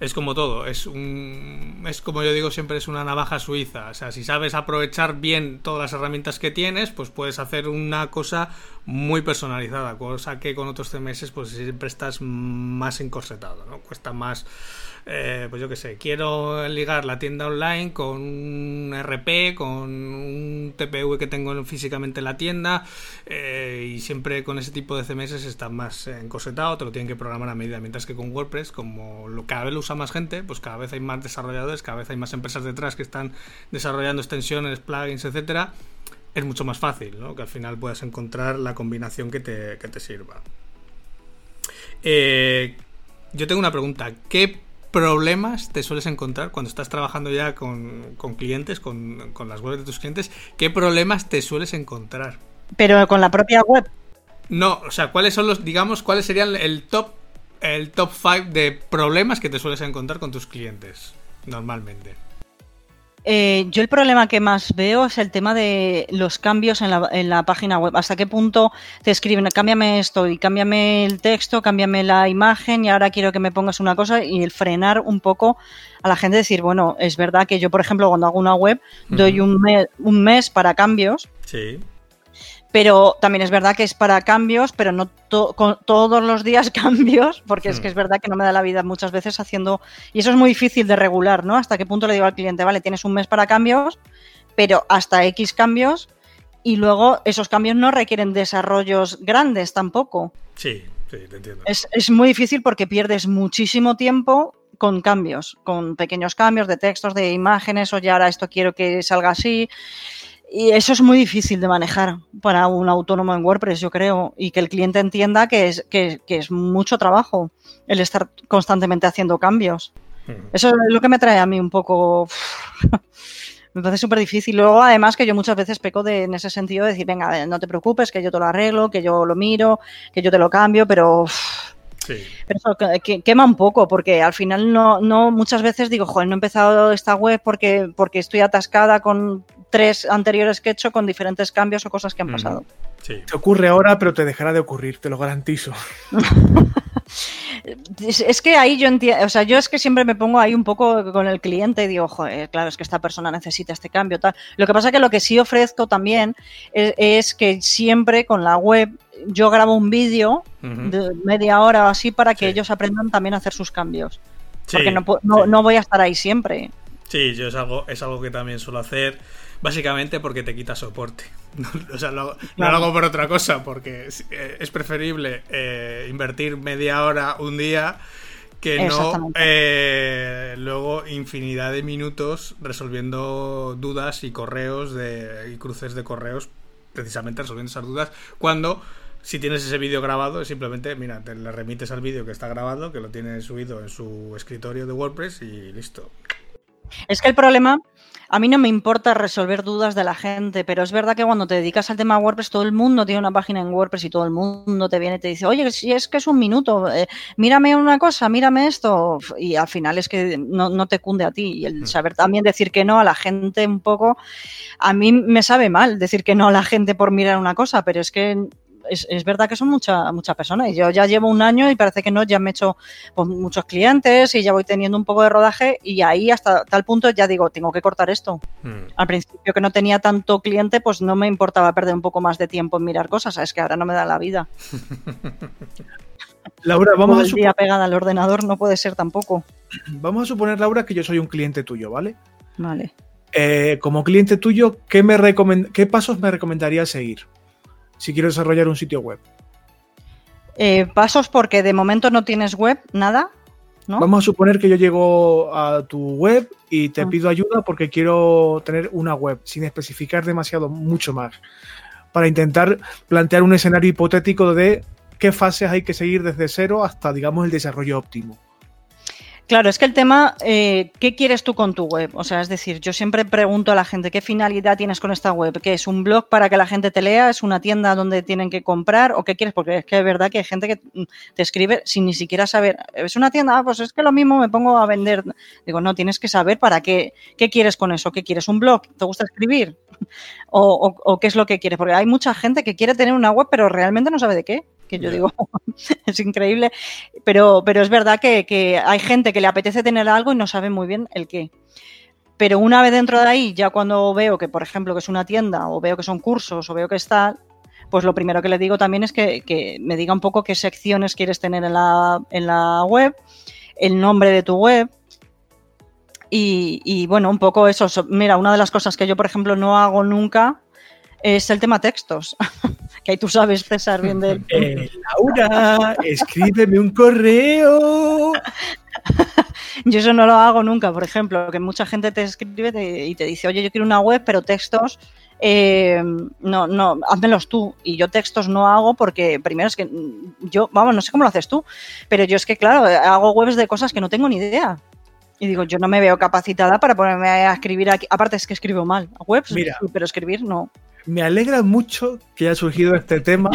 es como todo, es un es como yo digo siempre es una navaja suiza, o sea, si sabes aprovechar bien todas las herramientas que tienes, pues puedes hacer una cosa muy personalizada, cosa que con otros CMS pues siempre estás más encorsetado, ¿no? Cuesta más eh, pues yo qué sé, quiero ligar la tienda online con un RP, con un TPV que tengo físicamente en la tienda eh, y siempre con ese tipo de CMS está más encorsetado, te lo tienen que programar a medida, mientras que con WordPress, como lo, cada vez lo usa más gente, pues cada vez hay más desarrolladores, cada vez hay más empresas detrás que están desarrollando extensiones, plugins, etcétera, es mucho más fácil, ¿no? Que al final puedas encontrar la combinación que te, que te sirva. Eh, yo tengo una pregunta. ¿Qué problemas te sueles encontrar cuando estás trabajando ya con, clientes, con, las webs de tus clientes? ¿Qué problemas te sueles encontrar? Pero con la propia web. No, o sea, ¿cuáles son los, digamos, cuáles serían el top, el top 5 de problemas que te sueles encontrar con tus clientes normalmente? Eh, yo el problema que más veo es el tema de los cambios en la, en la, página web. ¿Hasta qué punto te escriben, cámbiame esto y cámbiame el texto, cámbiame la imagen y ahora quiero que me pongas una cosa y el frenar un poco a la gente decir, bueno, es verdad que yo, por ejemplo, cuando hago una web, doy un, un mes para cambios. Sí pero también es verdad que es para cambios, pero no todos los días cambios, porque es que es hmm. verdad que no me da la vida muchas veces haciendo, y eso es muy difícil de regular, ¿no? Hasta qué punto le digo al cliente, vale, tienes un mes para cambios, pero hasta X cambios, y luego esos cambios no requieren desarrollos grandes tampoco. Sí, sí, te entiendo. Es, es muy difícil porque pierdes muchísimo tiempo con cambios, con pequeños cambios de textos, de imágenes, o ya ahora esto quiero que salga así. Y eso es muy difícil de manejar para un autónomo en WordPress, yo creo, y que el cliente entienda que es, que, es mucho trabajo el estar constantemente haciendo cambios. Eso es lo que me trae a mí un poco... me parece súper difícil. Luego, además, que yo muchas veces peco de, en ese sentido de decir, venga, no te preocupes, que yo te lo arreglo, que yo lo miro, que yo te lo cambio, pero... Sí. Pero eso que, quema un poco, porque al final no, no, muchas veces digo, joder, no he empezado esta web porque, porque estoy atascada con tres anteriores que he hecho con diferentes cambios o cosas que han pasado. Sí. Te ocurre ahora, pero te dejará de ocurrir, te lo garantizo. es que ahí yo entiendo, o sea, yo es que siempre me pongo ahí un poco con el cliente y digo, joder, claro, es que esta persona necesita este cambio, tal. Lo que pasa es que lo que sí ofrezco también es, que siempre con la web yo grabo un vídeo de media hora o así para que ellos aprendan también a hacer sus cambios. Porque no, no, voy a estar ahí siempre. Sí, yo es algo, es algo que también suelo hacer. Básicamente porque te quita soporte. o sea, no lo hago por otra cosa, porque eh, es preferible eh, invertir media hora un día que no eh, luego infinidad de minutos resolviendo dudas y correos de, y cruces de correos, precisamente resolviendo esas dudas, cuando si tienes ese vídeo grabado, es simplemente, mira, te le remites al vídeo que está grabado, que lo tienes subido en su escritorio de WordPress y listo. Es que el problema a mí no me importa resolver dudas de la gente, pero es verdad que cuando te dedicas al tema WordPress, todo el mundo tiene una página en WordPress y todo el mundo te viene y te dice, oye, si es que es un minuto, eh, mírame una cosa, mírame esto. Y al final es que no, te cunde a ti. Y el hmm. saber también decir que no a la gente un poco, a mí me sabe mal decir que no a la gente por mirar una cosa, pero es que es, verdad que son muchas muchas personas. Y yo ya llevo un año y parece que no, ya me he hecho pues, muchos clientes y ya voy teniendo un poco de rodaje y ahí hasta tal punto ya digo, tengo que cortar esto. Hmm. Al principio que no tenía tanto cliente, pues no me importaba perder un poco más de tiempo en mirar cosas, es que ahora no me da la vida. Laura, vamos a suponer... pegada al ordenador no puede ser tampoco. Vamos a suponer, Laura, que yo soy un cliente tuyo, ¿vale? Vale. Eh, como cliente tuyo, ¿qué, me ¿qué pasos me recomendaría seguir? Si quiero desarrollar un sitio web? Eh, pasos porque de momento no tienes web, nada. ¿no? Vamos a suponer que yo llego a tu web y te ah. pido ayuda porque quiero tener una web, sin especificar demasiado, mucho más, para intentar plantear un escenario hipotético de qué fases hay que seguir desde cero hasta, digamos, el desarrollo óptimo. Claro, es que el tema, eh, ¿qué quieres tú con tu web? O sea, es decir, yo siempre pregunto a la gente, ¿qué finalidad tienes con esta web? ¿Qué es un blog para que la gente te lea? ¿Es una tienda donde tienen que comprar? ¿O qué quieres? Porque es que es verdad que hay gente que mm, te escribe sin ni siquiera saber, ¿es una tienda? Ah, pues es que lo mismo me pongo a vender. Digo, no, tienes que saber para qué, qué quieres con eso. ¿Qué quieres? ¿Un blog? ¿Te gusta escribir? ¿O, o qué es lo que quieres? Porque hay mucha gente que quiere tener una web, pero realmente no sabe de qué. Que yo digo, es increíble, pero, pero es verdad que, que, hay gente que le apetece tener algo y no sabe muy bien el qué. Pero una vez dentro de ahí, ya cuando veo que, por ejemplo, que es una tienda, o veo que son cursos, o veo que está, pues lo primero que le digo también es que, que me diga un poco qué secciones quieres tener en la, en la web, el nombre de tu web, y, y, bueno, un poco eso. Mira, una de las cosas que yo, por ejemplo, no hago nunca es el tema textos. que ahí tú sabes, César, bien de... Eh, Laura, escríbeme un correo. yo eso no lo hago nunca, por ejemplo, que mucha gente te escribe y te dice, oye, yo quiero una web, pero textos, eh, no, no, házmelos tú. Y yo textos no hago porque, primero es que yo, vamos, no sé cómo lo haces tú, pero yo es que, claro, hago webs de cosas que no tengo ni idea. Y digo, yo no me veo capacitada para ponerme a escribir aquí. Aparte es que escribo mal. Webs, Mira, pero escribir no. Me alegra mucho que haya surgido este tema.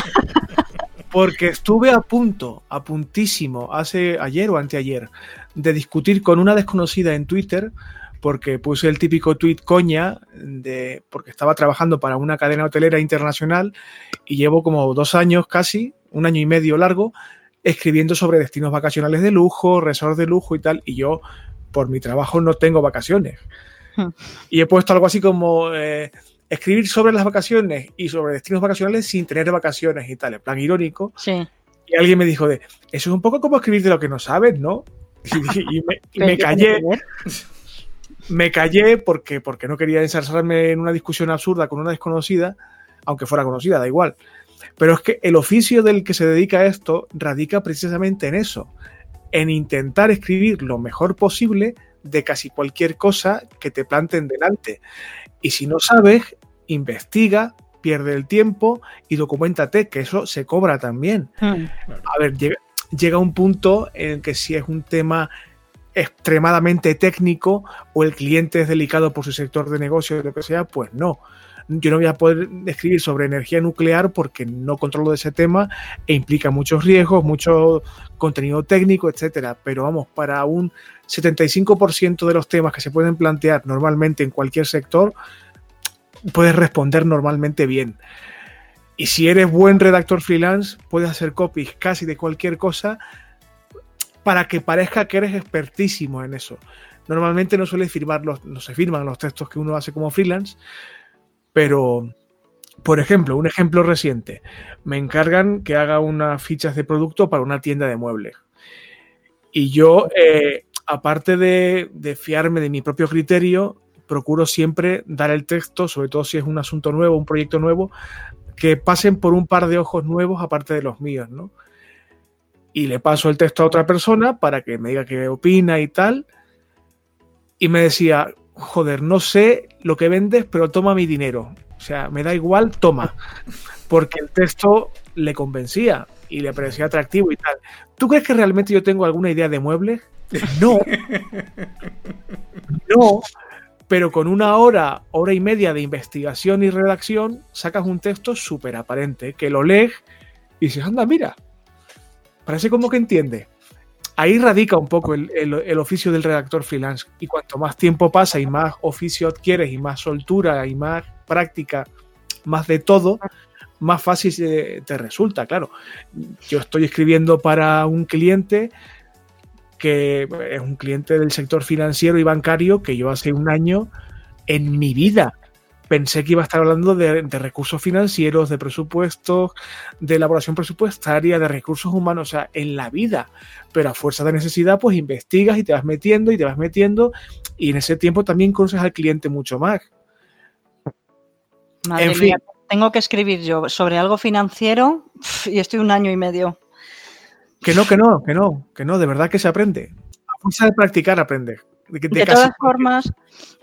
Porque estuve a punto, a puntísimo, hace ayer o anteayer, de discutir con una desconocida en Twitter, porque puse el típico tweet coña, de, porque estaba trabajando para una cadena hotelera internacional y llevo como dos años casi, un año y medio largo, escribiendo sobre destinos vacacionales de lujo, resorts de lujo y tal, y yo por mi trabajo no tengo vacaciones. Hmm. Y he puesto algo así como eh, escribir sobre las vacaciones y sobre destinos vacacionales sin tener vacaciones y tal, en plan irónico. Sí. Y alguien me dijo de, eso es un poco como escribir de lo que no sabes, ¿no? Y, y me, y me callé. Me callé porque, porque no quería ensarzarme en una discusión absurda con una desconocida, aunque fuera conocida, da igual. Pero es que el oficio del que se dedica a esto radica precisamente en eso, en intentar escribir lo mejor posible de casi cualquier cosa que te planten delante. Y si no sabes, investiga, pierde el tiempo y documentate, que eso se cobra también. Hmm. A ver, llega, llega un punto en que si es un tema extremadamente técnico o el cliente es delicado por su sector de negocio o lo que sea, pues no. Yo no voy a poder escribir sobre energía nuclear porque no controlo de ese tema e implica muchos riesgos, mucho contenido técnico, etcétera. Pero vamos, para un 75% de los temas que se pueden plantear normalmente en cualquier sector, puedes responder normalmente bien. Y si eres buen redactor freelance, puedes hacer copies casi de cualquier cosa para que parezca que eres expertísimo en eso. Normalmente no suele firmar los, no se firman los textos que uno hace como freelance, pero, por ejemplo, un ejemplo reciente, me encargan que haga unas fichas de producto para una tienda de muebles. Y yo, eh, aparte de, de fiarme de mi propio criterio, procuro siempre dar el texto, sobre todo si es un asunto nuevo, un proyecto nuevo, que pasen por un par de ojos nuevos aparte de los míos, ¿no? Y le paso el texto a otra persona para que me diga qué opina y tal. Y me decía, joder, no sé lo que vendes, pero toma mi dinero. O sea, me da igual, toma. Porque el texto le convencía y le parecía atractivo y tal. ¿Tú crees que realmente yo tengo alguna idea de muebles? No. No. Pero con una hora, hora y media de investigación y redacción, sacas un texto súper aparente, que lo lees y dices, anda, mira, parece como que entiende. Ahí radica un poco el, el, el, oficio del redactor freelance. Y cuanto más tiempo pasa y más oficio adquieres y más soltura y más práctica, más de todo, más fácil te, te resulta, claro. Yo estoy escribiendo para un cliente que es un cliente del sector financiero y bancario que yo hace un año en mi vida pensé que iba a estar hablando de, de, recursos financieros, de presupuestos, de elaboración presupuestaria, de recursos humanos, o sea, en la vida. Pero a fuerza de necesidad, pues investigas y te vas metiendo y te vas metiendo y en ese tiempo también conoces al cliente mucho más. Madre en fin. Mía, tengo que escribir yo sobre algo financiero y estoy un año y medio. Que no, que no, que no, que no, de verdad que se aprende. A fuerza de practicar aprende. De, de, de todas formas,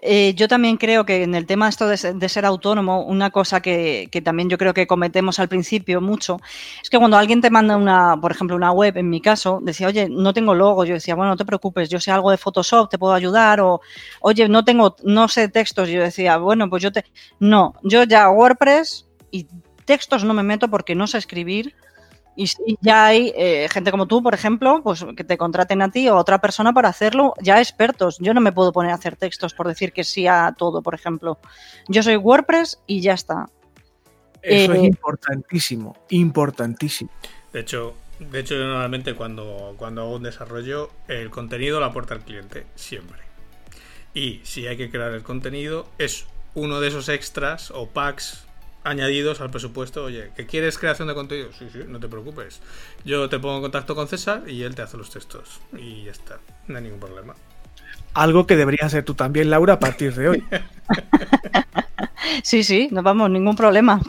eh, yo también creo que en el tema esto de, de ser autónomo, una cosa que, que, también yo creo que cometemos al principio mucho, es que cuando alguien te manda una, por ejemplo, una web, en mi caso, decía, oye, no tengo logo, yo decía, bueno, no te preocupes, yo sé algo de Photoshop, te puedo ayudar, o, oye, no tengo, no sé textos, yo decía, bueno, pues yo te, no, yo ya WordPress y textos no me meto porque no sé escribir, y, y ya hay eh, gente como tú, por ejemplo, pues que te contraten a ti o a otra persona para hacerlo, ya expertos. Yo no me puedo poner a hacer textos por decir que sí a todo, por ejemplo. Yo soy WordPress y ya está. Eso eh, es importantísimo, importantísimo. De hecho, de hecho yo normalmente cuando, cuando hago un desarrollo, el contenido lo aporta el cliente, siempre. Y si hay que crear el contenido, es uno de esos extras o packs añadidos al presupuesto. Oye, ¿que quieres creación de contenido? Sí, sí, no te preocupes. Yo te pongo en contacto con César y él te hace los textos. Y ya está, no hay ningún problema. Algo que deberías hacer tú también, Laura, a partir de hoy. sí, sí, no vamos, ningún problema.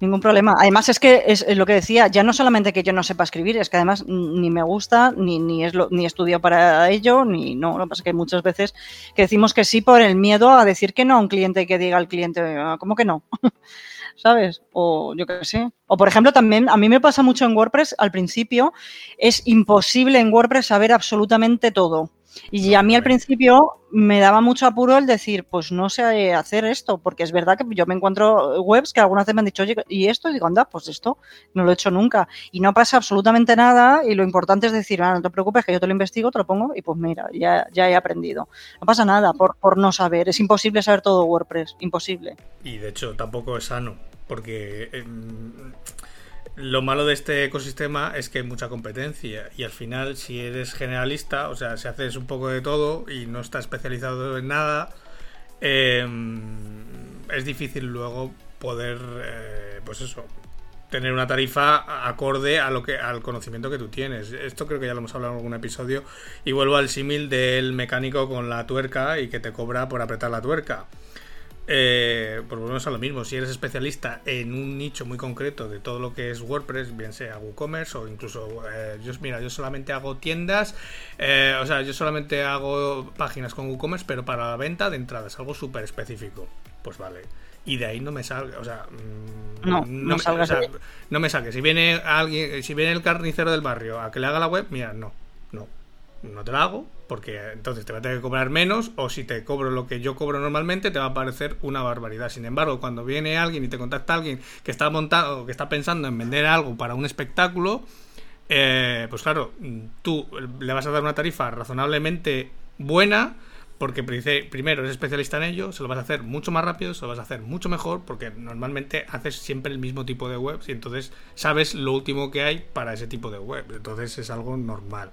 Ningún problema. Además es que es lo que decía, ya no solamente que yo no sepa escribir, es que además ni me gusta, ni, ni es lo, ni estudio para ello, ni no. Lo que pasa es que muchas veces que decimos que sí por el miedo a decir que no a un cliente y que diga al cliente, ah, ¿cómo que no? ¿sabes? O yo qué sé. O por ejemplo, también a mí me pasa mucho en WordPress, al principio es imposible en WordPress saber absolutamente todo. Y a mí al principio me daba mucho apuro el decir, pues no sé hacer esto, porque es verdad que yo me encuentro webs que algunas veces me han dicho, oye, ¿y esto? Y digo, anda, pues esto no lo he hecho nunca. Y no pasa absolutamente nada y lo importante es decir, ah, no te preocupes, que yo te lo investigo, te lo pongo y pues mira, ya, ya he aprendido. No pasa nada por, por no saber, es imposible saber todo WordPress, imposible. Y de hecho tampoco es sano, porque... Em, lo malo de este ecosistema es que hay mucha competencia y al final si eres generalista, o sea, si haces un poco de todo y no estás especializado en nada, em, es difícil luego poder, eh, pues eso, tener una tarifa acorde a lo que al conocimiento que tú tienes. Esto creo que ya lo hemos hablado en algún episodio y vuelvo al símil del mecánico con la tuerca y que te cobra por apretar la tuerca eh, por lo menos a lo mismo, si eres especialista en un nicho muy concreto de todo lo que es WordPress, bien sea WooCommerce o incluso, eh, yo, mira, yo solamente hago tiendas, eh, o sea, yo solamente hago páginas con WooCommerce, pero para la venta de entradas, algo súper específico. Pues vale. Y de ahí no me salga, o sea, mm, no, no, me, no me salga. Si viene alguien, si viene el carnicero del barrio a que le haga la web, mira, no, no, no te la hago, porque entonces te va a tener que cobrar menos, o si te cobro lo que yo cobro normalmente, te va a parecer una barbaridad. Sin embargo, cuando viene alguien y te contacta alguien que está montado, que está pensando en vender algo para un espectáculo, eh, pues claro, tú le vas a dar una tarifa razonablemente buena, porque primero eres especialista en ello, se lo vas a hacer mucho más rápido, se lo vas a hacer mucho mejor, porque normalmente haces siempre el mismo tipo de webs y entonces sabes lo último que hay para ese tipo de web. Entonces es algo normal.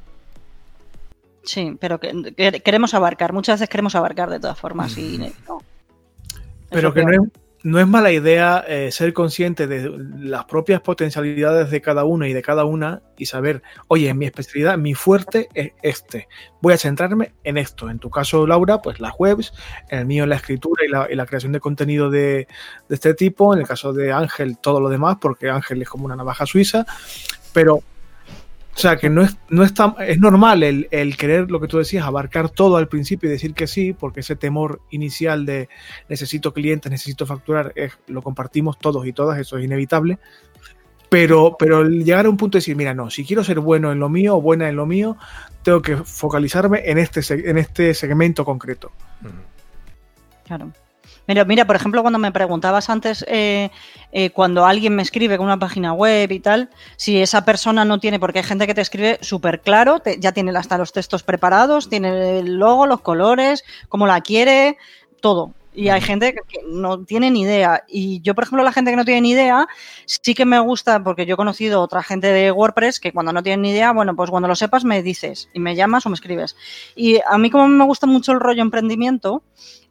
Sí, pero que, queremos abarcar, muchas veces queremos abarcar de todas formas y no. Pero que no es, no es, mala idea eh, ser consciente de las propias potencialidades de cada uno y de cada una y saber, oye, mi especialidad, mi fuerte es este. Voy a centrarme en esto. En tu caso, Laura, pues las webs, en el mío la escritura y la, y la creación de contenido de, de, este tipo. En el caso de Ángel, todo lo demás, porque Ángel es como una navaja suiza. Pero o sea, que no es, no es, es normal el, el, querer, lo que tú decías, abarcar todo al principio y decir que sí, porque ese temor inicial de necesito clientes, necesito facturar, es, lo compartimos todos y todas, eso es inevitable. Pero, pero llegar a un punto de decir, mira, no, si quiero ser bueno en lo mío o buena en lo mío, tengo que focalizarme en este, en este segmento concreto. Claro. Mira, mira, por ejemplo, cuando me preguntabas antes, eh, eh, cuando alguien me escribe con una página web y tal, si esa persona no tiene, porque hay gente que te escribe súper claro, ya tiene hasta los textos preparados, tiene el logo, los colores, cómo la quiere, todo. Y hay gente que no tiene ni idea. Y yo, por ejemplo, la gente que no tiene ni idea, sí que me gusta, porque yo he conocido otra gente de WordPress que cuando no tienen ni idea, bueno, pues cuando lo sepas me dices y me llamas o me escribes. Y a mí como me gusta mucho el rollo emprendimiento,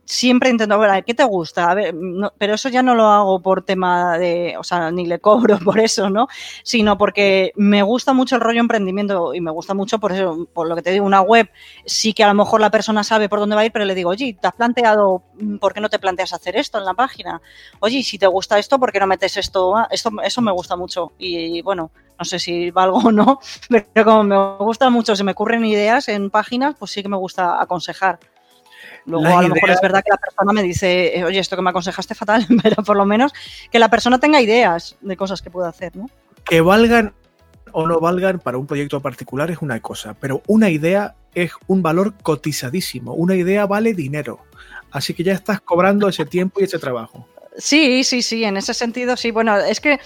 siempre intento, ver, ¿qué te gusta? A ver, pero eso ya no lo hago por tema de, o sea, ni le cobro por eso, ¿no? Sino porque me gusta mucho el rollo emprendimiento y me gusta mucho por eso, por lo que te digo, una web, sí que a lo mejor la persona sabe por dónde va a ir, pero le digo, oye, ¿te has planteado, mm, por qué no te planteas hacer esto en la página? Oye, si te gusta esto, ¿por qué no metes esto? Esto eso me gusta mucho. Y bueno, no sé si valgo o no, pero como me gusta mucho, se me ocurren ideas en páginas, pues sí que me gusta aconsejar. Luego, a lo mejor es verdad que la persona me dice, eh, oye, esto que me aconsejaste fatal, pero por lo menos que la persona tenga ideas de cosas que pueda hacer, ¿no? Que valgan o no valgan para un proyecto particular es una cosa, pero una idea es un valor cotizadísimo. Una idea vale dinero. Así que ya estás cobrando ese tiempo y ese trabajo. Sí, sí, sí, en ese sentido sí. Bueno, es que,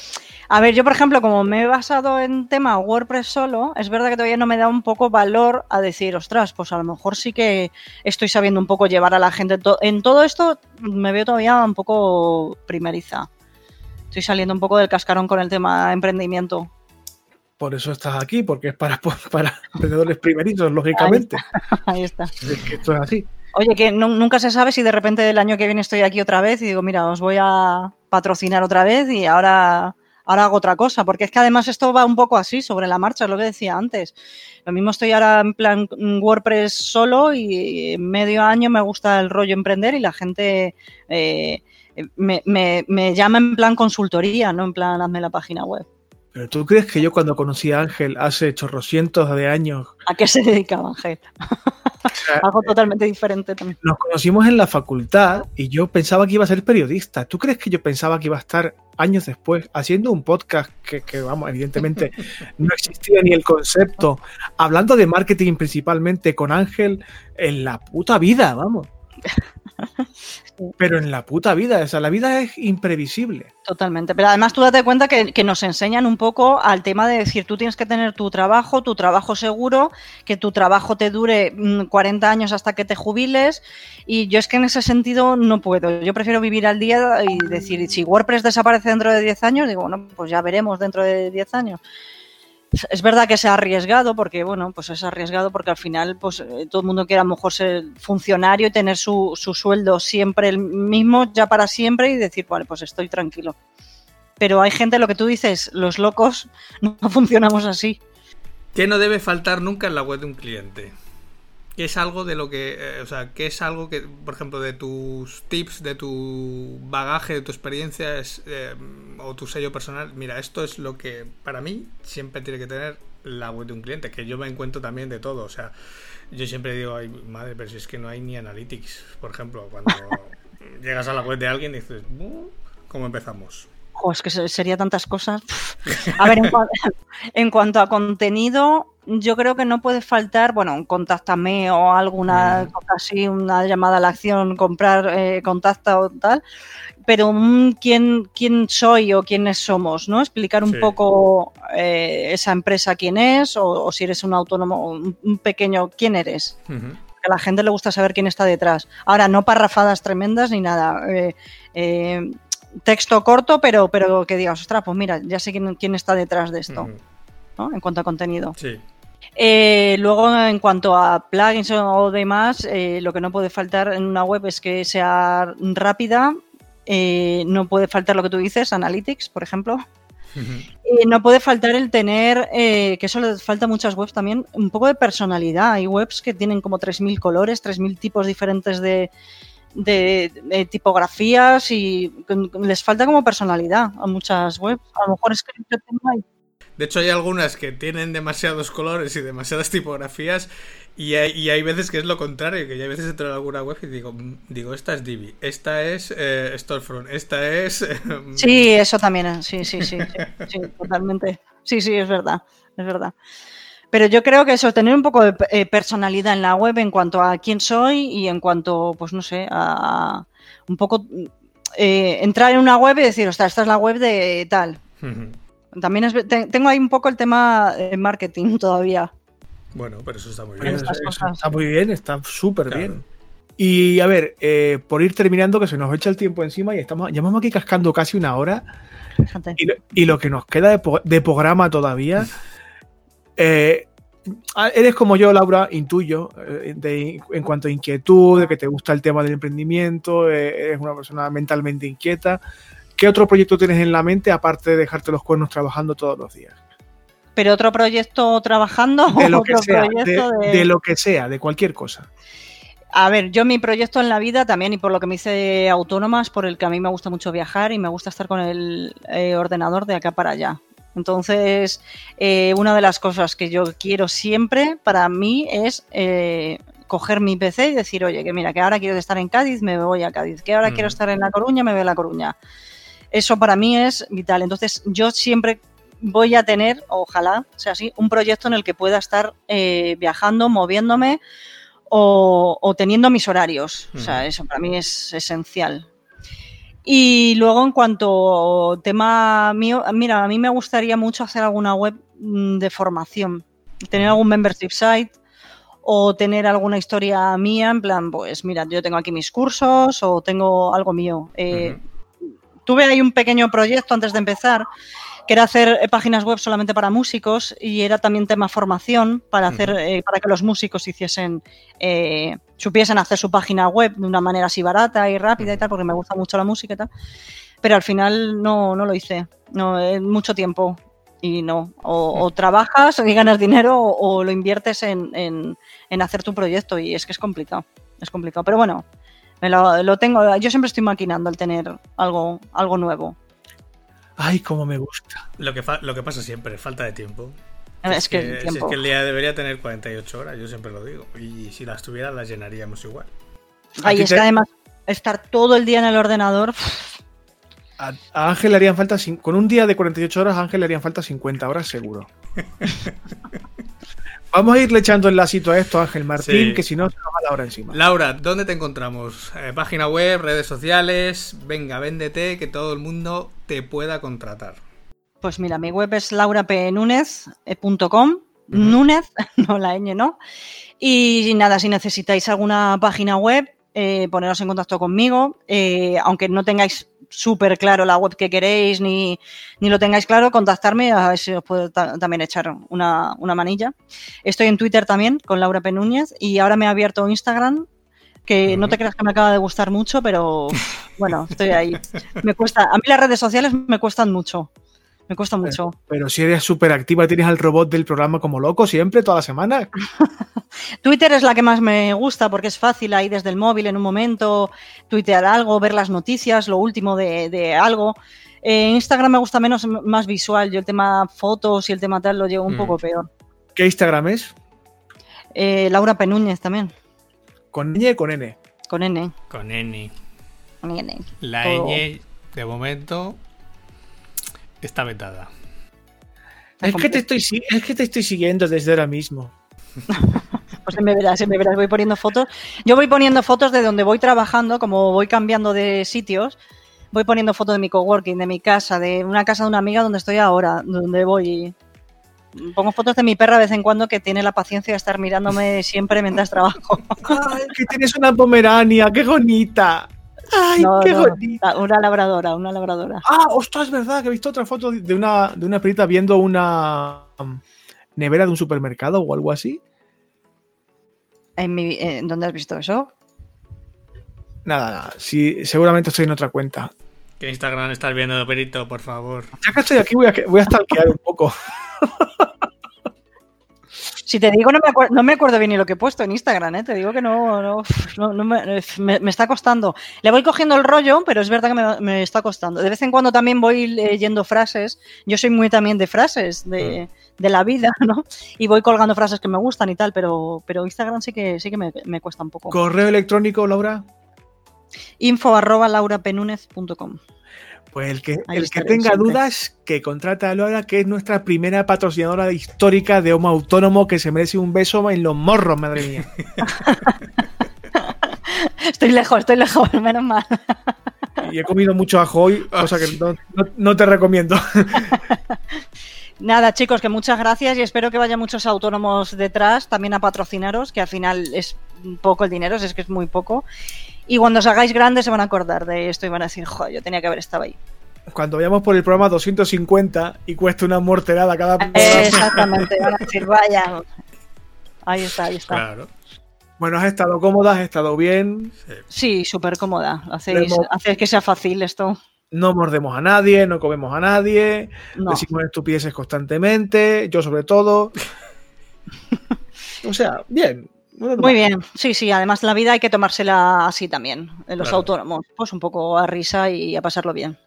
a ver, yo por ejemplo, como me he basado en tema WordPress solo, es verdad que todavía no me da un poco valor a decir, ostras, pues a lo mejor sí que estoy sabiendo un poco llevar a la gente. En todo esto me veo todavía un poco primeriza. Estoy saliendo un poco del cascarón con el tema emprendimiento. por eso estás aquí, porque es para, para emprendedores primerizos, lógicamente. Ahí está. Es que esto es así. Oye, que nunca se sabe si de repente el año que viene estoy aquí otra vez y digo, mira, os voy a patrocinar otra vez y ahora, ahora hago otra cosa, porque es que además esto va un poco así, sobre la marcha, es lo que decía antes. Lo mismo estoy ahora en plan WordPress solo y en medio año me gusta el rollo emprender y la gente eh, me, me, me llama en plan consultoría, no en plan hazme la página web. Pero tú crees que yo cuando conocí a Ángel hace chorrocientos de años... ¿A qué se dedicaba Ángel? Algo totalmente diferente también. Nos conocimos en la facultad y yo pensaba que iba a ser periodista. ¿Tú crees que yo pensaba que iba a estar años después haciendo un podcast que, que vamos, evidentemente no existía ni el concepto, hablando de marketing principalmente con Ángel en la puta vida, vamos? Pero en la puta vida, o sea, la vida es imprevisible. Totalmente. Pero además tú date cuenta que, que, nos enseñan un poco al tema de decir, tú tienes que tener tu trabajo, tu trabajo seguro, que tu trabajo te dure 40 mm, años hasta que te jubiles. Y yo es que en ese sentido no puedo. Yo prefiero vivir al día y decir, si WordPress desaparece dentro de 10 años, digo, bueno, pues ya veremos dentro de 10 años es verdad que se ha arriesgado porque, bueno, pues es arriesgado porque al final, pues eh, todo el mundo quiere a lo mejor ser funcionario y tener su, su sueldo siempre el mismo, ya para siempre y decir, vale, pues estoy tranquilo. Pero hay gente, lo que tú dices, los locos no funcionamos así. ¿Qué no debe faltar nunca en la web de un cliente? ¿Qué es algo de lo que, eh, o sea, qué es algo que, por ejemplo, de tus tips, de tu bagaje, de tu experiencia es, eh, o tu sello personal? Mira, esto es lo que para mí siempre tiene que tener la web de un cliente, que yo me encuentro también de todo. O sea, yo siempre digo, ay, madre, pero si es que no hay ni analytics, por ejemplo, cuando llegas a la web de alguien y dices, ¿cómo empezamos? Oh, es que sería tantas cosas. A ver, en, cuanto, en cuanto a contenido, yo creo que no puede faltar, bueno, contáctame o alguna cosa así, una llamada a la acción, comprar, eh, contacta o tal, pero un quién, quién soy o quiénes somos, ¿no? Explicar un sí. poco eh, esa empresa quién es o, o, si eres un autónomo, un, un pequeño, quién eres. Uh -huh. A la gente le gusta saber quién está detrás. Ahora, no parrafadas tremendas ni nada. Eh, texto corto, pero, pero que digas, ostras, pues mira, ya sé quién, quién está detrás de esto. Uh -huh. ¿no? En cuanto a contenido. Sí. Eh, luego, en cuanto a plugins o demás, eh, lo que no puede faltar en una web es que sea rápida. Eh, no puede faltar lo que tú dices, Analytics, por ejemplo. Uh -huh. no puede faltar el tener, que eso le falta a muchas webs también, un poco de personalidad. Hay webs que tienen como 3.000 colores, 3.000 tipos diferentes de, de, de, tipografías y les falta como personalidad a muchas webs. A lo mejor es que no hay de hecho, hay algunas que tienen demasiados colores y demasiadas tipografías y hay, y hay veces que es lo contrario, que ya hay veces entro en alguna web y digo, mm, digo esta es Divi, esta es eh, Storefront, esta es... sí, eso también, sí, sí, sí, sí, sí, totalmente. Sí, sí, es verdad, es verdad. Pero yo creo que eso, tener un poco de eh, personalidad en la web en cuanto a quién soy y en cuanto, pues no sé, a un poco eh, entrar en una web y decir, ostras, esta es la web de tal. Uh -huh. También es, tengo ahí un poco el tema de marketing todavía. Bueno, pero eso está muy bien. Eso, eso está muy bien, está súper claro. bien. Y a ver, eh, por ir terminando, que se nos echa el tiempo encima y estamos, llevamos aquí cascando casi una hora. Y lo, y lo, que nos queda de, de programa todavía. Eh, eres como yo, Laura, intuyo, eh, de, en cuanto a inquietud, de que te gusta el tema del emprendimiento, eh, eres una persona mentalmente inquieta. ¿Qué otro proyecto tienes en la mente aparte de dejarte los cuernos trabajando todos los días? ¿Pero otro proyecto trabajando? De lo que sea, de, de... de, lo que sea, de cualquier cosa. A ver, yo mi proyecto en la vida también, y por lo que me hice autónomas, por el que a mí me gusta mucho viajar y me gusta estar con el eh, ordenador de acá para allá. Entonces, eh, una de las cosas que yo quiero siempre para mí es eh, coger mi PC y decir, oye, que mira, que ahora quiero estar en Cádiz, me voy a Cádiz, que ahora mm. quiero estar en La Coruña, me voy a La Coruña. Eso para mí es vital. Entonces, yo siempre voy a tener, ojalá sea así, un proyecto en el que pueda estar eh, viajando, moviéndome o, o, teniendo mis horarios. O sea, eso para mí es esencial. Y luego, en cuanto tema mío, mira, a mí me gustaría mucho hacer alguna web mm, de formación, tener algún membership site o tener alguna historia mía, en plan, pues mira, yo tengo aquí mis cursos o tengo algo mío. Eh, uh -huh tuve ahí un pequeño proyecto antes de empezar que era hacer eh, páginas web solamente para músicos y era también tema formación para hacer, eh, para que los músicos hiciesen, eh, supiesen hacer su página web de una manera así barata y rápida y tal, porque me gusta mucho la música y tal. Pero al final no, no lo hice, no, eh, mucho tiempo y no, o, o trabajas y ganas dinero o, o lo inviertes en, en- en hacer tu proyecto y es que es complicado, es complicado. Pero bueno, me lo, lo tengo, yo siempre estoy maquinando el tener algo, algo nuevo. Ay, cómo me gusta. Lo que, lo que pasa siempre, falta de tiempo. Es que el si es que el día debería tener 48 horas, yo siempre lo digo. Y si las tuviera, las llenaríamos igual. Ay, ti es te- que además estar todo el día en el ordenador, A, a Ángel le harían falta, con un día de 48 horas, a Ángel le harían falta 50 horas seguro. Vamos a irle echando el lacito a esto, Ángel Martín, Sí. que si no se nos va la hora encima. Laura, ¿dónde te encontramos? Eh, página web, redes sociales. Venga, véndete, que todo el mundo te pueda contratar. Pues mira, mi web es laurapnunez.com. Núñez, no la ñ, ¿no? Y nada, si necesitáis alguna página web, eh, poneros en contacto conmigo. Eh, aunque no tengáis súper claro la web que queréis ni, ni lo tengáis claro, contactarme a ver si os puedo ta- también echar una, una manilla. Estoy en Twitter también con Laura P. Núñez y ahora me he abierto Instagram que no te creas que me acaba de gustar mucho, pero bueno, estoy ahí. Me cuesta, a mí las redes sociales me cuestan mucho. Me cuesta mucho. Pero si eres súper activa, tienes al robot del programa como loco siempre, toda la semana. Twitter es la que más me gusta porque es fácil ahí desde el móvil en un momento tuitear algo, ver las noticias, lo último de, de algo. Eh, Instagram me gusta menos, más visual. Yo el tema fotos y el tema tal lo llevo un Mm. poco peor. ¿Qué Instagram es? Eh, Laura Penúñez también, ¿Con ñ o con n? con N. Con N. con N. La Todo. ñ, de momento, está vetada. Es que, te estoy, es que te estoy siguiendo desde ahora mismo. Pues se me verás, se me verás, voy poniendo fotos. Yo voy poniendo fotos de donde voy trabajando, como voy cambiando de sitios. Voy poniendo fotos de mi coworking, de mi casa, de una casa de una amiga donde estoy ahora, donde voy. Pongo fotos de mi perra de vez en cuando que tiene la paciencia de estar mirándome siempre mientras trabajo. ¡Ay, que tienes una pomerania! ¡Qué bonita! ¡Ay, No, qué no, bonita! una labradora, una labradora. Ah, ostras, es verdad que he visto otra foto de una, de una perita viendo una um, nevera de un supermercado o algo así. En mi, en- ¿Dónde has visto eso? Nada, nada. Sí, seguramente estoy en otra cuenta. ¿Qué Instagram estás viendo, Perito, por favor? Ya que estoy aquí, voy a, voy a stalkear un poco. Si te digo, no me, acuer- no me acuerdo bien ni lo que he puesto en Instagram, ¿eh? te digo que no, no, no- no me, me- me está costando. Le voy cogiendo el rollo, pero es verdad que me, está costando. De vez en cuando también voy leyendo frases. Yo soy muy también de frases, de, de la vida, ¿no? Y voy colgando frases que me gustan y tal, pero, pero Instagram sí que, sí que me, me cuesta un poco. Correo electrónico, Laura. Info arroba laurapenúnez.com. Pues el que, Ahí el que tenga siempre. dudas, que contrate a Laura, que es nuestra primera patrocinadora histórica de Homo Autónomo, que se merece un beso en los morros, madre mía. Estoy lejos, estoy lejos, menos mal. Y he comido mucho ajo hoy, cosa que no, no- no te recomiendo. Nada, chicos, que muchas gracias y espero que vaya muchos autónomos detrás también a patrocinaros, que al final es poco el dinero, es que es muy poco. Y cuando os hagáis grandes se van a acordar de esto y van a decir, joder, yo tenía que haber estado ahí. Cuando vayamos por el programa 250 y cuesta una morterada cada programa. Exactamente, van a decir, vaya. Ahí está, ahí está. Claro. Bueno, has estado cómoda, has estado bien, Sí, súper cómoda. Hacéis que sea fácil esto. no mordemos a nadie, no comemos a nadie, No. decimos estupideces constantemente, yo sobre todo. o sea, bien. Muy bien, sí, sí, además la vida hay que tomársela así también, en los Claro. autónomos, pues un poco a risa y a pasarlo bien.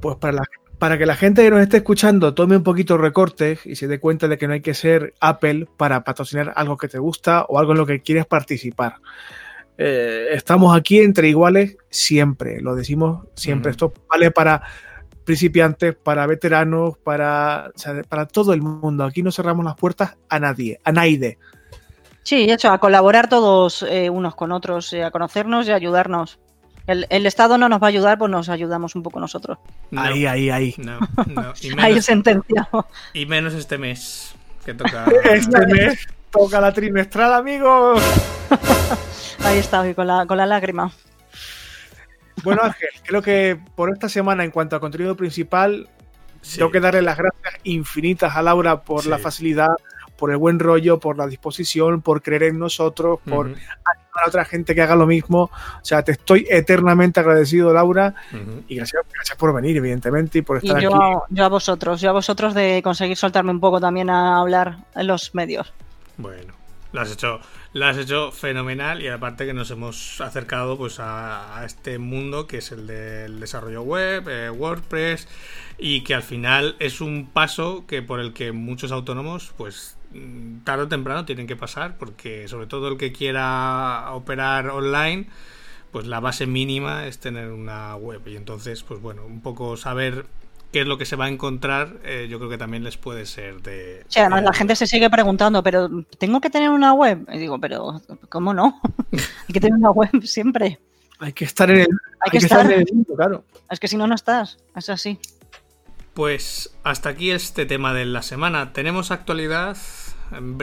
Pues para, la- para que la gente que nos esté escuchando tome un poquito recortes y se dé cuenta de que no hay que ser Apple para patrocinar algo que te gusta o algo en lo que quieres participar. Eh, estamos aquí entre iguales siempre, lo decimos siempre. Esto vale para principiantes, para veteranos, para, o sea, para todo el mundo. Aquí no cerramos las puertas a nadie, a nadie. Sí, de hecho, a colaborar todos eh, unos con otros, eh, a conocernos y a ayudarnos. El, el Estado no nos va a ayudar, pues nos ayudamos un poco nosotros. No, Ahí, ahí, ahí. no, no. Y Ahí menos, sentenciado. y menos este mes que toca. Este mes toca la trimestral, amigos. Ahí está, con la, con la lágrima. Bueno, Ángel, creo que por esta semana, en cuanto a contenido principal, Tengo que darle las gracias infinitas a Laura por la facilidad, por el buen rollo, por la disposición, por creer en nosotros, por animar a otra gente que haga lo mismo. O sea, te estoy eternamente agradecido, Laura, y gracias, gracias, por venir, evidentemente, y por estar y yo, aquí. Yo a vosotros, yo a vosotros de conseguir soltarme un poco también a hablar en los medios. Bueno, lo has hecho, lo has hecho fenomenal y aparte que nos hemos acercado pues a, a este mundo que es el del desarrollo web, eh, WordPress y que al final es un paso que por el que muchos autónomos pues tarde o temprano tienen que pasar porque sobre todo el que quiera operar online pues la base mínima es tener una web y entonces pues bueno un poco saber qué es lo que se va a encontrar, eh, yo creo que también les puede ser de... Sí, además la gente se sigue preguntando, pero ¿tengo que tener una web? Y digo, pero ¿cómo no? hay que tener una web siempre. Hay que estar en el, hay que estar en el mundo, claro. Es que si no, no estás. Es así. Pues hasta aquí este tema de la semana. ¿Tenemos actualidad?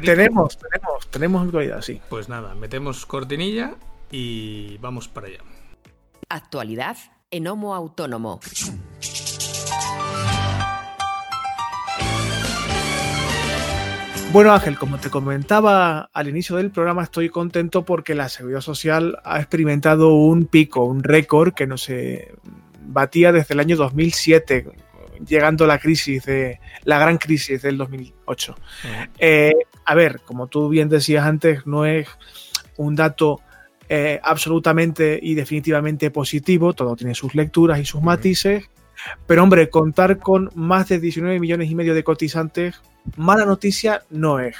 Tenemos, tenemos, tenemos actualidad, sí. Pues nada, metemos cortinilla y vamos para allá. Actualidad en Homo Autónomo. Bueno, Ángel, como te comentaba al inicio del programa, estoy contento porque la Seguridad Social ha experimentado un pico, un récord que no se batía desde el año 2007, llegando la crisis de la gran crisis del 2008. Uh -huh. eh, a ver, como tú bien decías antes, no es un dato eh, absolutamente y definitivamente positivo, todo tiene sus lecturas y sus uh -huh. matices, pero hombre, contar con más de 19 millones y medio de cotizantes, mala noticia no es.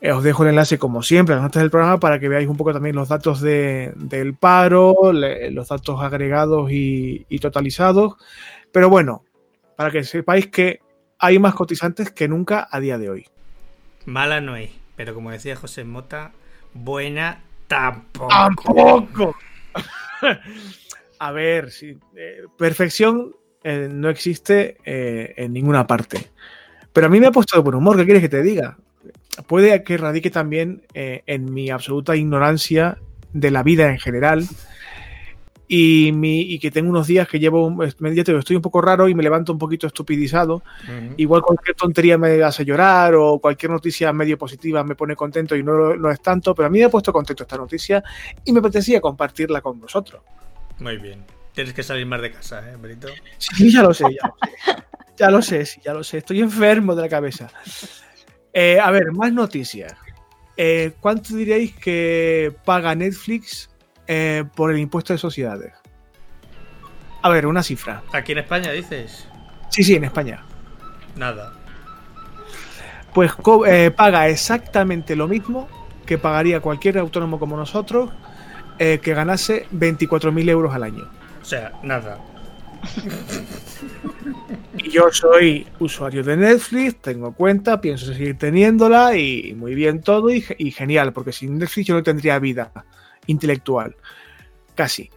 Eh, os dejo el enlace, como siempre, las notas del programa para que veáis un poco también los datos de, del paro, le, los datos agregados y, y, totalizados. Pero bueno, para que sepáis que hay más cotizantes que nunca a día de hoy. Mala no es, pero como decía José Mota, buena tampoco. ¡Tampoco! a ver, sí, eh, perfección eh, no existe eh, en ninguna parte. Pero a mí me ha puesto de buen humor, ¿qué quieres que te diga? Puede que radique también eh, en mi absoluta ignorancia de la vida en general y, mi, y, que tengo unos días que llevo, ya te digo, estoy un poco raro y me levanto un poquito estupidizado. Uh -huh. Igual cualquier tontería me hace llorar o cualquier noticia medio positiva me pone contento y no, no es tanto, pero a mí me ha puesto contento esta noticia y me apetecía compartirla con vosotros. Muy bien. Tienes que salir más de casa, ¿eh, Berito? Sí, ya lo sé, ya lo sé. ya lo sé, sí, ya lo sé. Estoy enfermo de la cabeza. Eh, a ver, más noticias. Eh, ¿Cuánto diréis que paga Netflix eh, por el impuesto de sociedades? A ver, una cifra. ¿Aquí en España dices? Sí, sí, en España. Nada. Pues eh, paga exactamente lo mismo que pagaría cualquier autónomo como nosotros eh, que ganase 24.000 euros al año. O sea, nada. Y yo soy usuario de Netflix, tengo cuenta, pienso seguir teniéndola y muy bien todo y, y, genial, porque sin Netflix yo no tendría vida intelectual. Casi.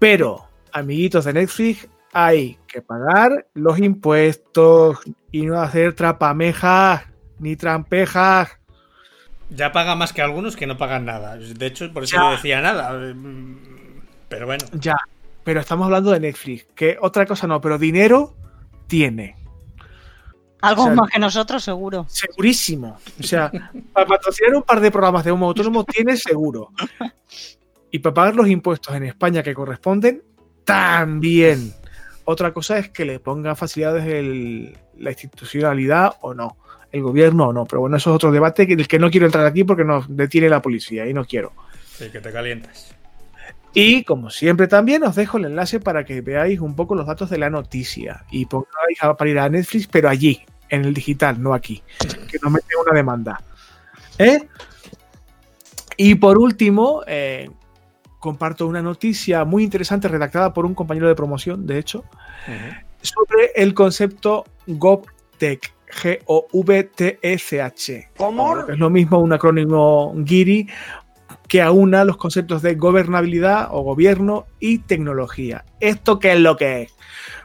Pero, amiguitos de Netflix, hay que pagar los impuestos y no hacer trapamejas ni trampejas. Ya paga más que algunos que no pagan nada. De hecho, por eso ya. no decía nada. Pero bueno. Ya. Pero estamos hablando de Netflix, que otra cosa no, pero dinero tiene. Algo o sea, más que nosotros, seguro. Segurísimo. O sea, para patrocinar un par de programas de humo autónomo tiene seguro. Y para pagar los impuestos en España que corresponden, también. Otra cosa es que le ponga facilidades el, la institucionalidad o no, el gobierno o no. Pero bueno, eso es otro debate del que no quiero entrar aquí porque nos detiene la policía y no quiero. Sí, que te calientas. Y como siempre también os dejo el enlace para que veáis un poco los datos de la noticia y pongáis para ir a Netflix, pero allí, en el digital, no aquí, que nos mete una demanda. ¿Eh? Y por último, eh, comparto una noticia muy interesante redactada por un compañero de promoción, de hecho, uh -huh. sobre el concepto GovTech. G-O-V-T-E-C-H. ¿Cómo? Es lo mismo un acrónimo GIRI que aúna los conceptos de gobernabilidad o gobierno y tecnología. ¿Esto qué es lo que es?